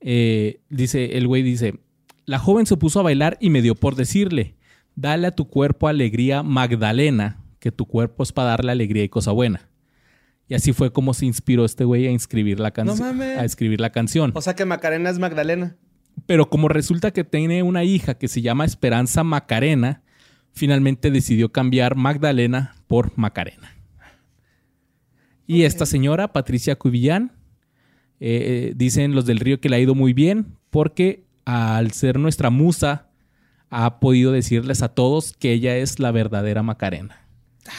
Eh, dice, el güey dice, la joven se puso a bailar y me dio por decirle, dale a tu cuerpo alegría Magdalena, que tu cuerpo es para darle alegría y cosa buena. Y así fue como se inspiró este güey a inscribir la canción. mames. a escribir la canción. O sea que Macarena es Magdalena. Pero como resulta que tiene una hija que se llama Esperanza Macarena, finalmente decidió cambiar Magdalena por Macarena. Y esta señora, Patricia Cubillán, eh, eh, dicen los del río que le ha ido muy bien porque al ser nuestra musa ha podido decirles a todos que ella es la verdadera Macarena.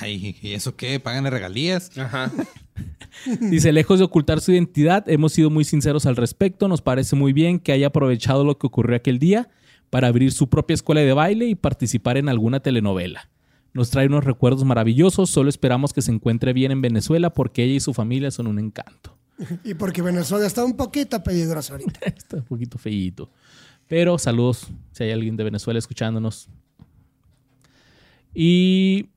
Ay, ¿y eso qué? ¿Pagan regalías? Ajá. (laughs) Dice, lejos de ocultar su identidad, hemos sido muy sinceros al respecto. Nos parece muy bien que haya aprovechado lo que ocurrió aquel día para abrir su propia escuela de baile y participar en alguna telenovela. Nos trae unos recuerdos maravillosos. Solo esperamos que se encuentre bien en Venezuela porque ella y su familia son un encanto. Y porque Venezuela está un poquito peligroso ahorita. (laughs) Está un poquito feíto. Pero saludos si hay alguien de Venezuela escuchándonos. Y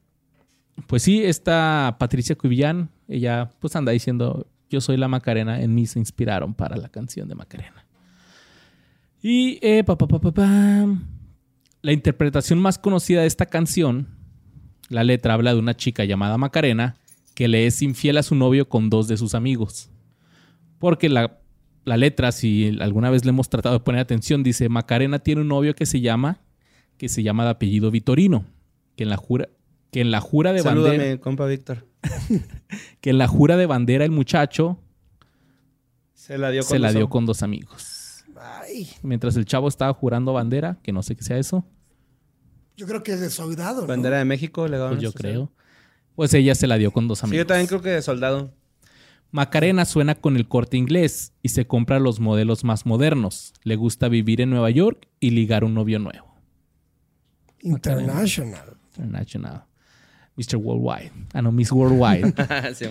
pues sí, esta Patricia Cubillán, ella pues anda diciendo, yo soy la Macarena, en mí se inspiraron para la canción de Macarena. Y eh, la interpretación más conocida de esta canción, la letra habla de una chica llamada Macarena que le es infiel a su novio con dos de sus amigos. Porque la, la letra, si alguna vez le hemos tratado de poner atención, dice, Macarena tiene un novio que se llama, que se llama de apellido Vitorino, que en la jura, que en la jura de bandera, Salúdame, compa Víctor. (laughs) que en la jura de bandera el muchacho Se la dio con se la dos dio con dos amigos. Ay, Mientras el chavo estaba jurando bandera, que no sé qué sea eso, yo creo que es de soldado, ¿no? Bandera de México, le pues yo creo. Pues ella se la dio con dos Sí, amigos. yo también creo que de soldado. Macarena suena con el corte inglés y se compra los modelos más modernos. Le gusta vivir en Nueva York y ligar un novio nuevo. International. International. Mr. Worldwide. Ah, no, Miss Worldwide. (laughs) Sí,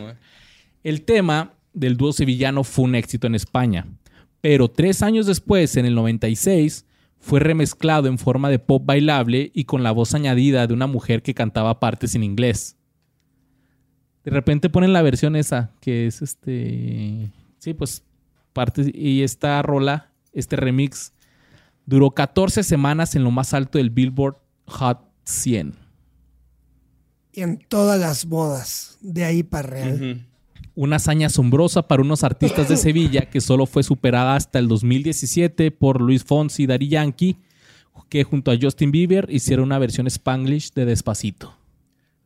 el tema del dúo sevillano fue un éxito en España, pero tres años después, en el 96, fue remezclado en forma de pop bailable y con la voz añadida de una mujer que cantaba partes en inglés. De repente ponen la versión esa, que es este. Sí, pues partes. Y esta rola, este remix, duró 14 semanas en lo más alto del Billboard Hot 100. Y en todas las bodas, de ahí para real. Una hazaña asombrosa para unos artistas de (laughs) Sevilla que solo fue superada hasta el 2017 por Luis Fonsi y Daddy Yankee que junto a Justin Bieber hicieron una versión Spanglish de Despacito.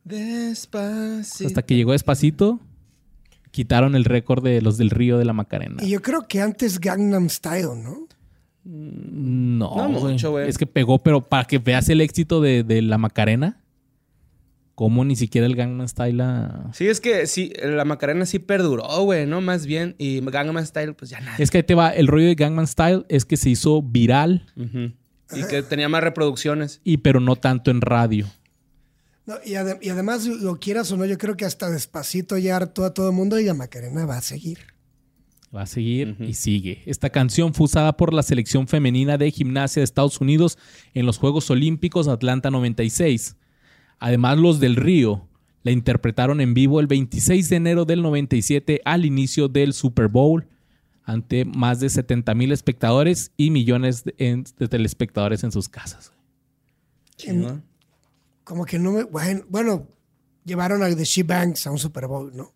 Despacito. Hasta que llegó Despacito, quitaron el récord de los del Río de la Macarena. Y yo creo que antes Gangnam Style, ¿no? No, No güey. mucho, güey. Es que pegó, pero para que veas el éxito de, de la Macarena, como ni siquiera el Gangnam Style la... Sí, es que sí, la Macarena sí perduró, güey, ¿no? Más bien. Y Gangnam Style, pues ya nada. Es que ahí te va, el rollo de Gangnam Style es que se hizo viral. Y que tenía más reproducciones. y pero no tanto en radio. No, y, ade- y además, lo quieras o no, yo creo que hasta despacito ya hartó a todo el mundo y la Macarena va a seguir. Va a seguir y sigue. Esta canción fue usada por la selección femenina de gimnasia de Estados Unidos en los Juegos Olímpicos Atlanta 96. Además, los del Río la interpretaron en vivo el 26 de enero del 97 al inicio del Super Bowl ante más de 70 mil espectadores y millones de, de telespectadores en sus casas. Chingón. Como que no me. Bueno, bueno, llevaron a The She Banks a un Super Bowl, ¿no?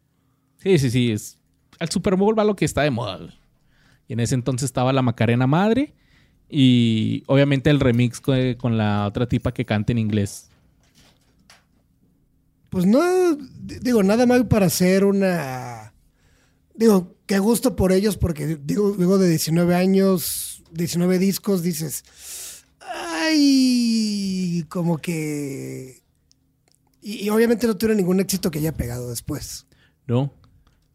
Sí, sí, sí. Es, al Super Bowl va lo que está de moda. Y en ese entonces estaba la Macarena Madre y obviamente el remix co- con, la otra tipa que canta en inglés. Pues no, digo, nada mal para hacer una. Digo, qué gusto por ellos, porque digo, digo de 19 años, 19 discos, dices. Ay, como que. Y, y obviamente no tuvieron ningún éxito que haya pegado después. ¿no?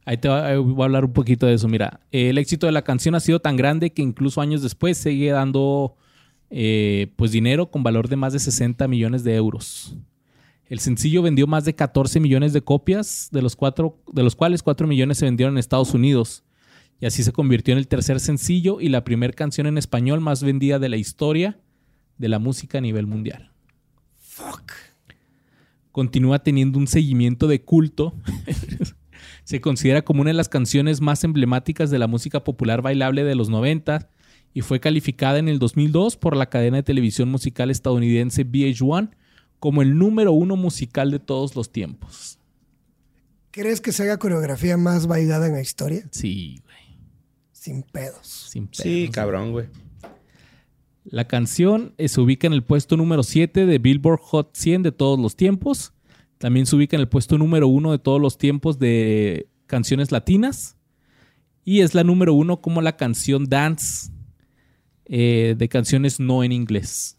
Ahí te va- voy a hablar un poquito de eso. Mira, el éxito de la canción ha sido tan grande que incluso años después sigue dando eh, pues dinero con valor de más de 60 millones de euros. El sencillo vendió más de 14 millones de copias, de los, cuatro, de los cuales 4 millones se vendieron en Estados Unidos. Y así se convirtió en el tercer sencillo y la primera canción en español más vendida de la historia de la música a nivel mundial. Fuck. Continúa teniendo un seguimiento de culto. (laughs) Se considera como una de las canciones más emblemáticas de la música popular bailable de los 90 y fue calificada en el 2002 por la cadena de televisión musical estadounidense VH1 como el número uno musical de todos los tiempos. ¿Crees que se haga coreografía más bailada en la historia? Sí, güey. Sin pedos. Sin Sí, pedos. cabrón, güey. La canción eh, se ubica en el puesto número 7 de Billboard Hot 100 de todos los tiempos. También se ubica en el puesto número 1 de todos los tiempos de canciones latinas. Y es la número 1 como la canción dance eh, de canciones no en inglés.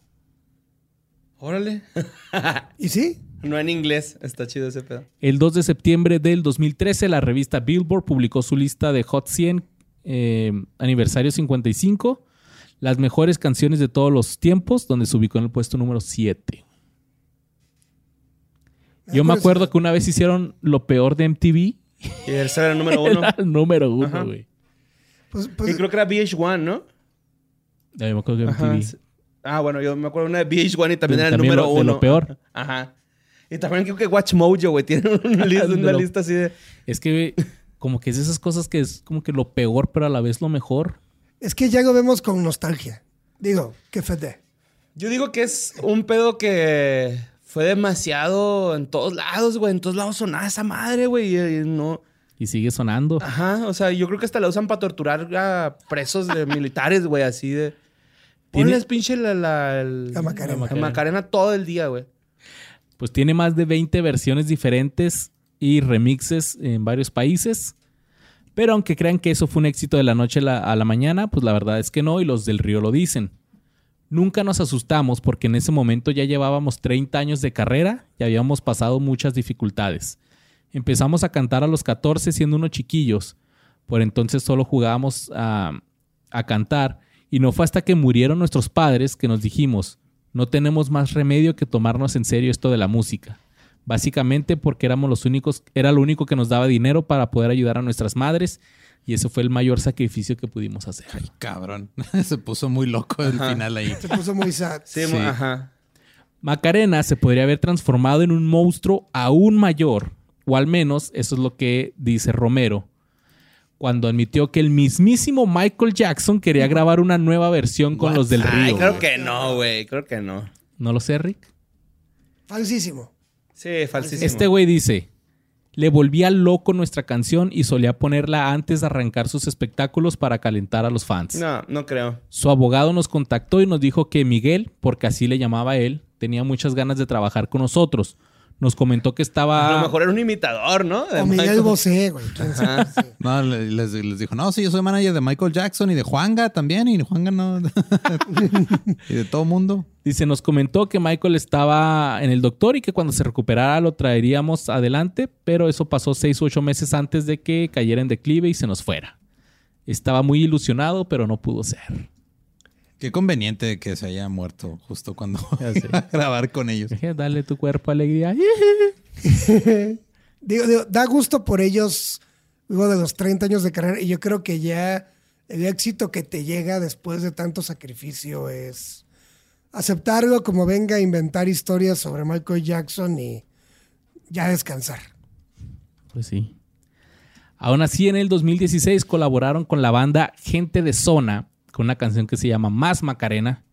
Órale. (laughs) ¿Y sí? no en inglés. Está chido ese pedo. El 2 de septiembre del 2013, la revista Billboard publicó su lista de Hot 100 eh, aniversario 55, las mejores canciones de todos los tiempos, donde se ubicó en el puesto número 7. Yo me acuerdo que una vez hicieron lo peor de MTV. Y ese era el número (laughs) uno. Era el número uno, güey. Pues, pues, Y creo que era VH1, ¿no? Ya me acuerdo que MTV. Ah, bueno, yo me acuerdo una de VH1 y también De- era el también número lo- de uno. lo peor. Ajá. Y también creo que Watch Mojo, güey, tiene (laughs) una, lista, De una lo- lista así de... Es que como que es esas cosas que es como que lo peor, pero a la vez lo mejor. Es que ya lo vemos con nostalgia. Digo, qué fete. Yo digo que es un pedo que fue demasiado en todos lados, güey. En todos lados sonaba esa madre, güey. Y, no... Y sigue sonando. Ajá, o sea, yo creo que hasta la usan para torturar a presos de (laughs) militares, güey, así de... Ponles pinche la, la, el- La Macarena. la Macarena todo el día, güey. Pues tiene más de 20 versiones diferentes y remixes en varios países. Pero aunque crean que eso fue un éxito de la noche a la, mañana, pues la verdad es que no, y los del Río lo dicen. Nunca nos asustamos porque en ese momento ya llevábamos 30 años de carrera y habíamos pasado muchas dificultades. Empezamos a cantar a los 14 siendo unos chiquillos. Por entonces solo jugábamos a, a cantar y no fue hasta que murieron nuestros padres que nos dijimos, no tenemos más remedio que tomarnos en serio esto de la música. Básicamente porque éramos los únicos, era lo único que nos daba dinero para poder ayudar a nuestras madres y ese fue el mayor sacrificio que pudimos hacer. Ay, cabrón. (laughs) Se puso muy loco el final ahí. Se puso muy sad. Sí, Sí. ajá. Macarena se podría haber transformado en un monstruo aún mayor, o al menos eso es lo que dice Romero, cuando admitió que el mismísimo Michael Jackson quería grabar una nueva versión con los del Ay, Río. creo que no, güey. Creo que no. ¿No lo sé, Rick? Falsísimo. Sí, falsísimo. Este güey dice, Le volvía loco nuestra canción y solía ponerla antes de arrancar sus espectáculos para calentar a los fans. No, no creo. Su abogado nos contactó y nos dijo que Miguel, porque así le llamaba él, tenía muchas ganas de trabajar con nosotros. Nos comentó que estaba... A lo mejor era un imitador, ¿no? De O Miguel Michael. Bosé, güey. quién sabe, sí. No, le- les, les dijo, no, sí, yo soy manager de Michael Jackson y de Juanga también. Y Juanga no. (laughs) y de todo mundo. Dice, nos comentó que Michael estaba en el doctor y que cuando se recuperara lo traeríamos adelante, pero eso pasó seis u ocho meses antes de que cayera en declive y se nos fuera. Estaba muy ilusionado, pero no pudo ser. Qué conveniente que se haya muerto justo cuando (laughs) (laughs) iba a grabar con ellos. Dale tu cuerpo alegría. (laughs) Digo, digo, da gusto por ellos, digo, de los 30 años de carrera. Y yo creo que ya el éxito que te llega después de tanto sacrificio es aceptarlo como venga, inventar historias sobre Michael Jackson y ya descansar. Pues sí. Aún así, en el 2016 colaboraron con la banda Gente de Zona con una canción que se llama Más Macarena.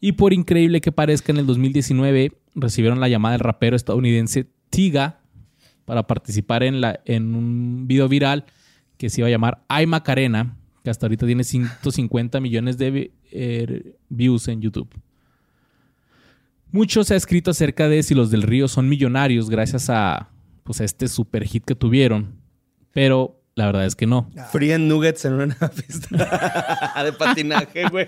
Y por increíble que parezca, en el 2019 recibieron la llamada del rapero estadounidense Tiga para participar en, la, en un video viral que se iba a llamar Ay Macarena, que hasta ahorita tiene 150 millones de eh, views en YouTube. Mucho se ha escrito acerca de si los del Río son millonarios gracias a, pues, a este super hit que tuvieron. Pero la verdad es que no. Fríen nuggets en una (laughs) pista de patinaje, güey.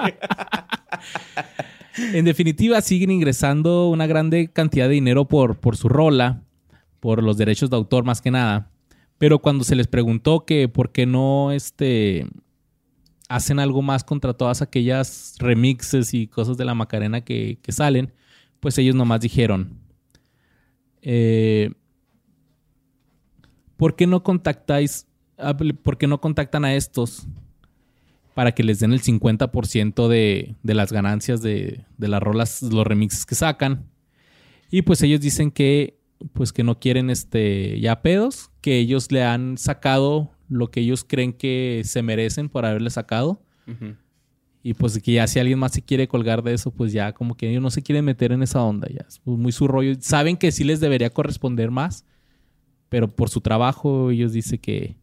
En definitiva, siguen ingresando una grande cantidad de dinero por, por su rola, por los derechos de autor más que nada. Pero cuando se les preguntó que por qué no este, hacen algo más contra todas aquellas remixes y cosas de la Macarena que, que salen, pues ellos nomás dijeron, eh, ¿por qué no contactáis, por qué no contactan a estos para que les den el 50% de, de las ganancias de, de las rolas, los remixes que sacan? Y pues ellos dicen que pues que no quieren este ya pedos, que ellos le han sacado lo que ellos creen que se merecen por haberle sacado. Y pues que ya si alguien más se quiere colgar de eso, pues ya como que ellos no se quieren meter en esa onda, ya es muy su rollo. Saben que sí les debería corresponder más, pero por su trabajo ellos dicen que,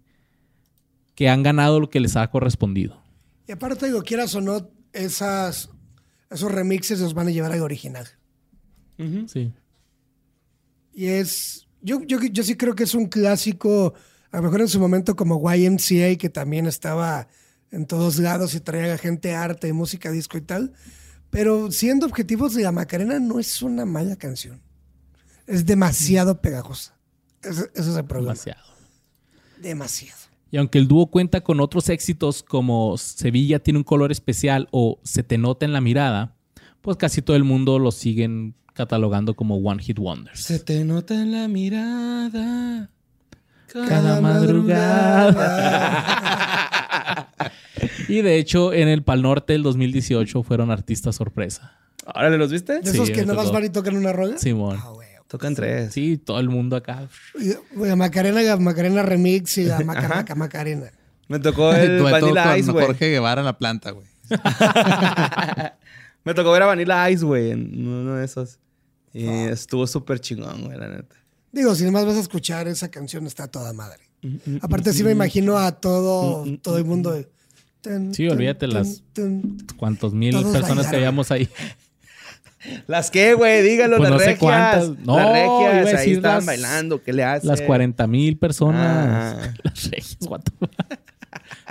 que han ganado lo que les ha correspondido. Y aparte, digo, quieras o no, esas, esos remixes los van a llevar al original. Sí. Y es. Yo, yo, yo sí creo que es un clásico, a lo mejor en su momento como YMCA, que también estaba en todos lados y traía gente arte música disco y tal. Pero siendo objetivos de la Macarena, no es una mala canción. Es demasiado pegajosa. Ese, ese es el problema. Demasiado. Demasiado. Y aunque el dúo cuenta con otros éxitos como Sevilla tiene un color especial o Se te nota en la mirada, pues casi todo el mundo los siguen catalogando como One Hit Wonders. Se te nota en la mirada. Cada madrugada. (laughs) y de hecho, en el Pal Norte del 2018 fueron artistas sorpresa. Órale, ¿los viste? De esos Sí, que vas tocó. van y tocan una rola. Simón. Ah. Tocan tres. Sí, todo el mundo acá. Y La Macarena, la Macarena Remix y la Maca, Maca, Macarena. Me tocó (laughs) el Dueto Vanilla con Ice, güey. Jorge Guevara en la planta, güey. (laughs) Me tocó ver a Vanilla Ice, güey, en uno de esos. Y estuvo súper chingón, güey, la neta. Digo, si nomás vas a escuchar esa canción, está toda madre. Aparte, sí me imagino a todo, todo el mundo. de- tun, Sí, tun, olvídate tun, las- tun. ¿Cuántos mil Todos personas que bailaron. habíamos ahí? ¿Las qué, güey? Dígalo, Pues las no sé regias. cuántas. No, las iba a regias, ahí estaban las- bailando. ¿Qué le hacen? Las 40 mil personas. Ah. (laughs) Las regias, what the-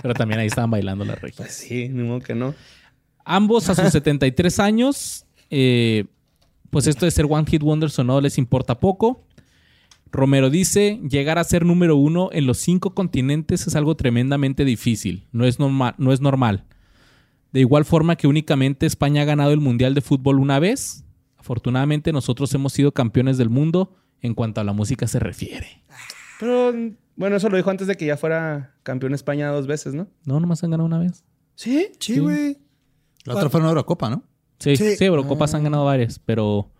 Pero también ahí estaban bailando las regias. Pues sí, ni modo que no. Ambos a sus (laughs) 73 años, eh, pues esto de ser One Hit Wonders o no les importa poco. Romero dice, llegar a ser número uno en los cinco continentes es algo tremendamente difícil, no es, norma- no es normal. De igual forma que únicamente España ha ganado el Mundial de Fútbol una vez, afortunadamente nosotros hemos sido campeones del mundo en cuanto a la música se refiere. Pero, bueno, eso lo dijo antes de que ya fuera campeón España dos veces, ¿no? No, nomás han ganado una vez. Sí. Sí, güey. La otra fue una Eurocopa, ¿no? Sí, sí, Sí. Eurocopas han ganado varias, pero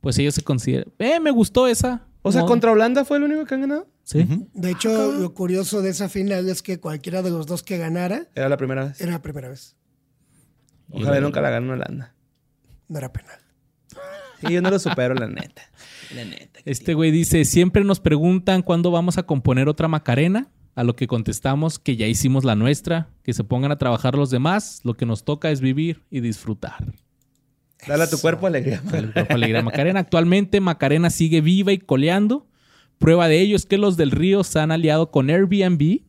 pues ellos se consideran... Eh, me gustó esa. O sea, No. contra Holanda fue el único que han ganado. Sí. De hecho, lo curioso de esa final es que cualquiera de los dos que ganara Era la primera vez. era la primera vez. Ojalá nunca la gane Holanda. No era penal. Y yo no lo supero, la neta. (laughs) La neta. Este güey dice, siempre nos preguntan cuándo vamos a componer otra Macarena. A lo que contestamos que ya hicimos la nuestra, que se pongan a trabajar los demás, lo que nos toca es vivir y disfrutar. Dale a tu cuerpo alegría. El grupo Alegría Macarena. Actualmente Macarena sigue viva y coleando. Prueba de ello es que los del Río se han aliado con Airbnb.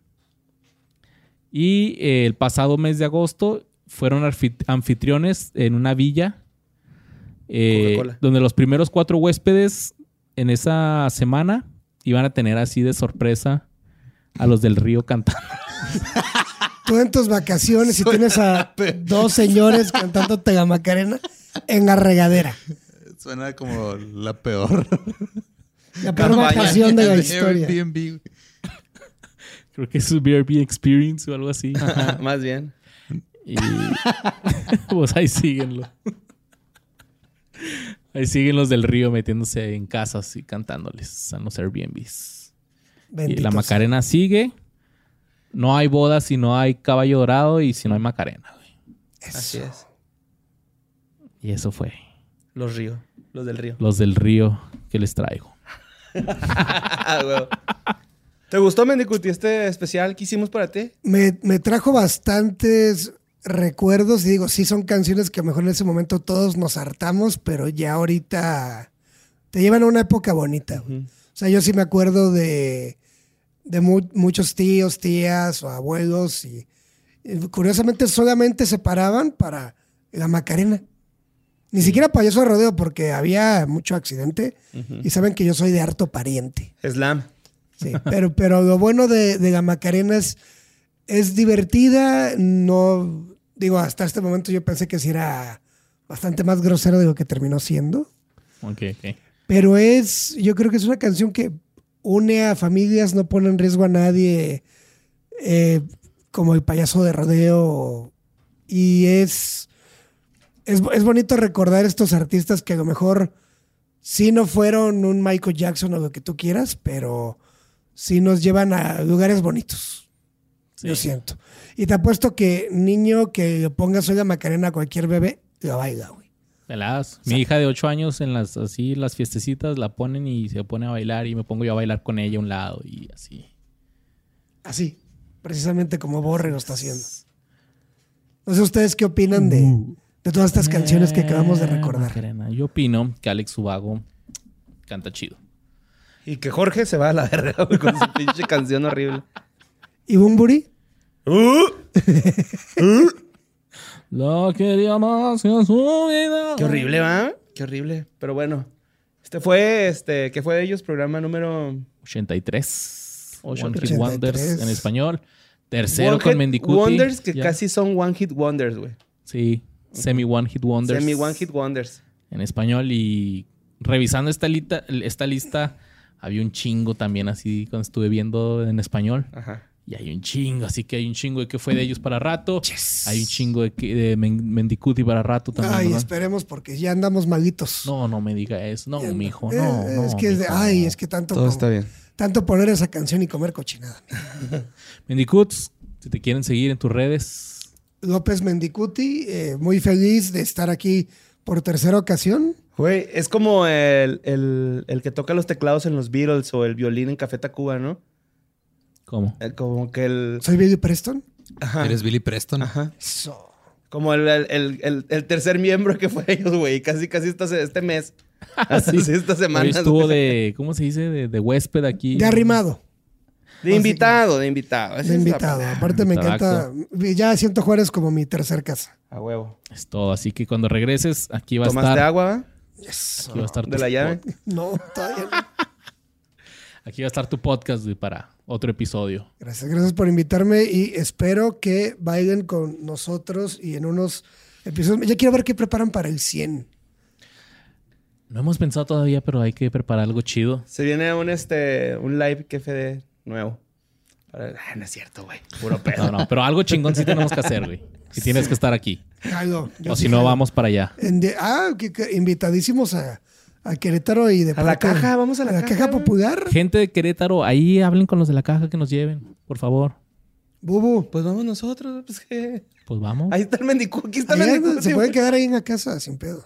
Y eh, el pasado mes de agosto fueron anfit- anfitriones en una villa. eh, donde los primeros cuatro huéspedes en esa semana iban a tener así de sorpresa a los del Río cantando. (laughs) Tú en tus vacaciones y tienes a dos señores cantando (laughs) Tega Macarena en la regadera. Suena como la peor. (laughs) La peor vacación de la historia. Airbnb. Creo que es su BRB Experience o algo así. Más bien. Y (laughs) pues ahí síguenlo. Ahí siguen los del río metiéndose en casas y cantándoles a los Airbnbs. Y la sea. Macarena sigue. No hay bodas si no hay caballo dorado y si no hay Macarena. güey. Así es. Y eso fue. Los ríos. Los del río. Los del río que les traigo. (laughs) ¿Te gustó, Mendicuti, este especial que hicimos para ti? Me, me trajo bastantes recuerdos y digo, sí son canciones que a lo mejor en ese momento todos nos hartamos, pero ya ahorita te llevan a una época bonita. O sea, yo sí me acuerdo de, de mu- muchos tíos, tías o abuelos y, y curiosamente solamente se paraban para la Macarena. Ni siquiera payaso de rodeo porque había mucho accidente y saben que yo soy de harto pariente. Slam. Sí, pero, pero lo bueno de, de la Macarena es, es divertida. No, digo, hasta este momento yo pensé que sí era bastante más grosero de lo que terminó siendo. Ok, ok. Pero es, yo creo que es una canción que une a familias, no pone en riesgo a nadie, eh, como el payaso de rodeo. Y es, es, es bonito recordar estos artistas que a lo mejor sí no fueron un Michael Jackson o lo que tú quieras, pero sí nos llevan a lugares bonitos. Yo siento. Y te apuesto que niño que pongas la Macarena a cualquier bebé, la baila, güey. Peladas. Mi hija de 8 años en las así las fiestecitas la ponen y se pone a bailar y me pongo yo a bailar con ella a un lado y así. Así, precisamente como Borre lo está haciendo. No sé ustedes qué opinan de, de todas estas canciones que acabamos de Eh, recordar. Macarena. Yo opino que Alex Ubago canta chido. Y que Jorge se va a la verga güey, con su (laughs) pinche canción horrible. ¿Y Bumburi? (laughs) Uh, Lo quería más que su vida. qué horrible, ¿va? Qué horrible. Pero bueno. Este fue, este, ¿qué fue de ellos? Programa número... 83. One Hit 83. Wonders en español. Tercero One con Hit Mendicuti. Wonders, que casi son One Hit Wonders, güey. Sí. Semi One Hit Wonders. Semi One Hit Wonders. En español. Y revisando esta, lista, esta lista, había un chingo también así cuando estuve viendo en español. Ajá. Y hay un chingo, así que hay un chingo de que fue de ellos para rato. Hay un chingo de, que- de Men- Mendicuti para rato también. Ay, ¿verdad? esperemos porque ya andamos malitos. No, no me diga eso. No, Eh, mijo, eh, no, es que es de- ay, no. es que tanto, Todo está bien. tanto poner esa canción y comer cochinada. (laughs) Mendicuts, si te quieren seguir en tus redes, López Mendicuti, eh, muy feliz de estar aquí por tercera ocasión. Güey, es como el, el, el que toca los teclados en los Beatles o el violín en Café Tacuba, ¿no? ¿Cómo? Eh, Como que el... Soy Billy Preston. Ajá. Eres Billy Preston. Ajá. Eso. Como el, el, el, el- el tercer miembro que fue ellos, güey. Casi, casi esta, este mes. (laughs) Así, esta semana. Estuvo de, ¿cómo se dice? De, de huésped aquí. De arrimado. De invitado, de invitado. De invitado. Aparte me encanta. Ya siento Juárez como mi tercer casa. A huevo. Es todo. Así que cuando regreses, aquí va a ¿Tomaste estar. agua? va? Yes. Aquí va a estar ¿De la llave? (laughs) No, todavía no. Aquí va a estar tu podcast güey, para otro episodio. Gracias, gracias por invitarme y espero que bailen con nosotros y en unos episodios. Ya quiero ver qué preparan para el 100. No hemos pensado todavía, pero hay que preparar algo chido. Se viene un, este, un live KFD nuevo. Para- Ah, no es cierto, güey. Puro pedo. No, no, pero algo chingón sí tenemos que hacer, güey. Y tienes que estar aquí. Yo O si no, vamos para allá. En de- ah, que- que invitadísimos a, a Querétaro y de A la caja, vamos a la caja, güey. popular. Gente de Querétaro, ahí hablen con los de la caja que nos lleven, por favor. Bubu. Pues vamos nosotros. Pues, ¿qué? Pues vamos. Ahí está el mendicu. Aquí está el mendicu. se pueden quedar ahí en la casa sin pedo.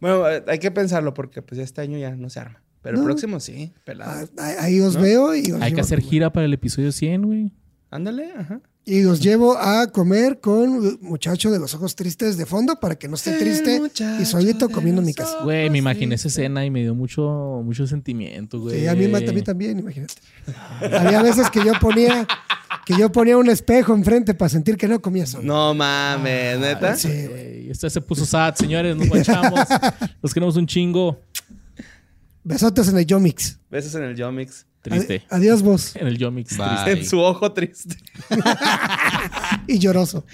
Bueno, eh, hay que pensarlo porque pues este año ya no se arma. Pero el próximo sí, pelado. Ah, ahí- os veo y os, Hay que hacer gira para el episodio 100, güey. Ándale, ajá. Y os llevo a comer con muchacho de los ojos tristes de fondo para que no esté triste y solito comiendo en mi casa. Güey, me imaginé esa escena y me dio mucho, mucho sentimiento, güey. Sí, a mí, a mí también, imagínate. Había veces que yo ponía que yo ponía un espejo enfrente para sentir que no comía solo. No mames, neta. Sí, güey. Este se puso sad, señores, nos manchamos. (laughs) Los queremos un chingo. Besotes en el Yomix. Besos en el Yomix. Triste. Adiós vos. (laughs) En el Yomix. Triste. En su ojo triste. (laughs) y lloroso.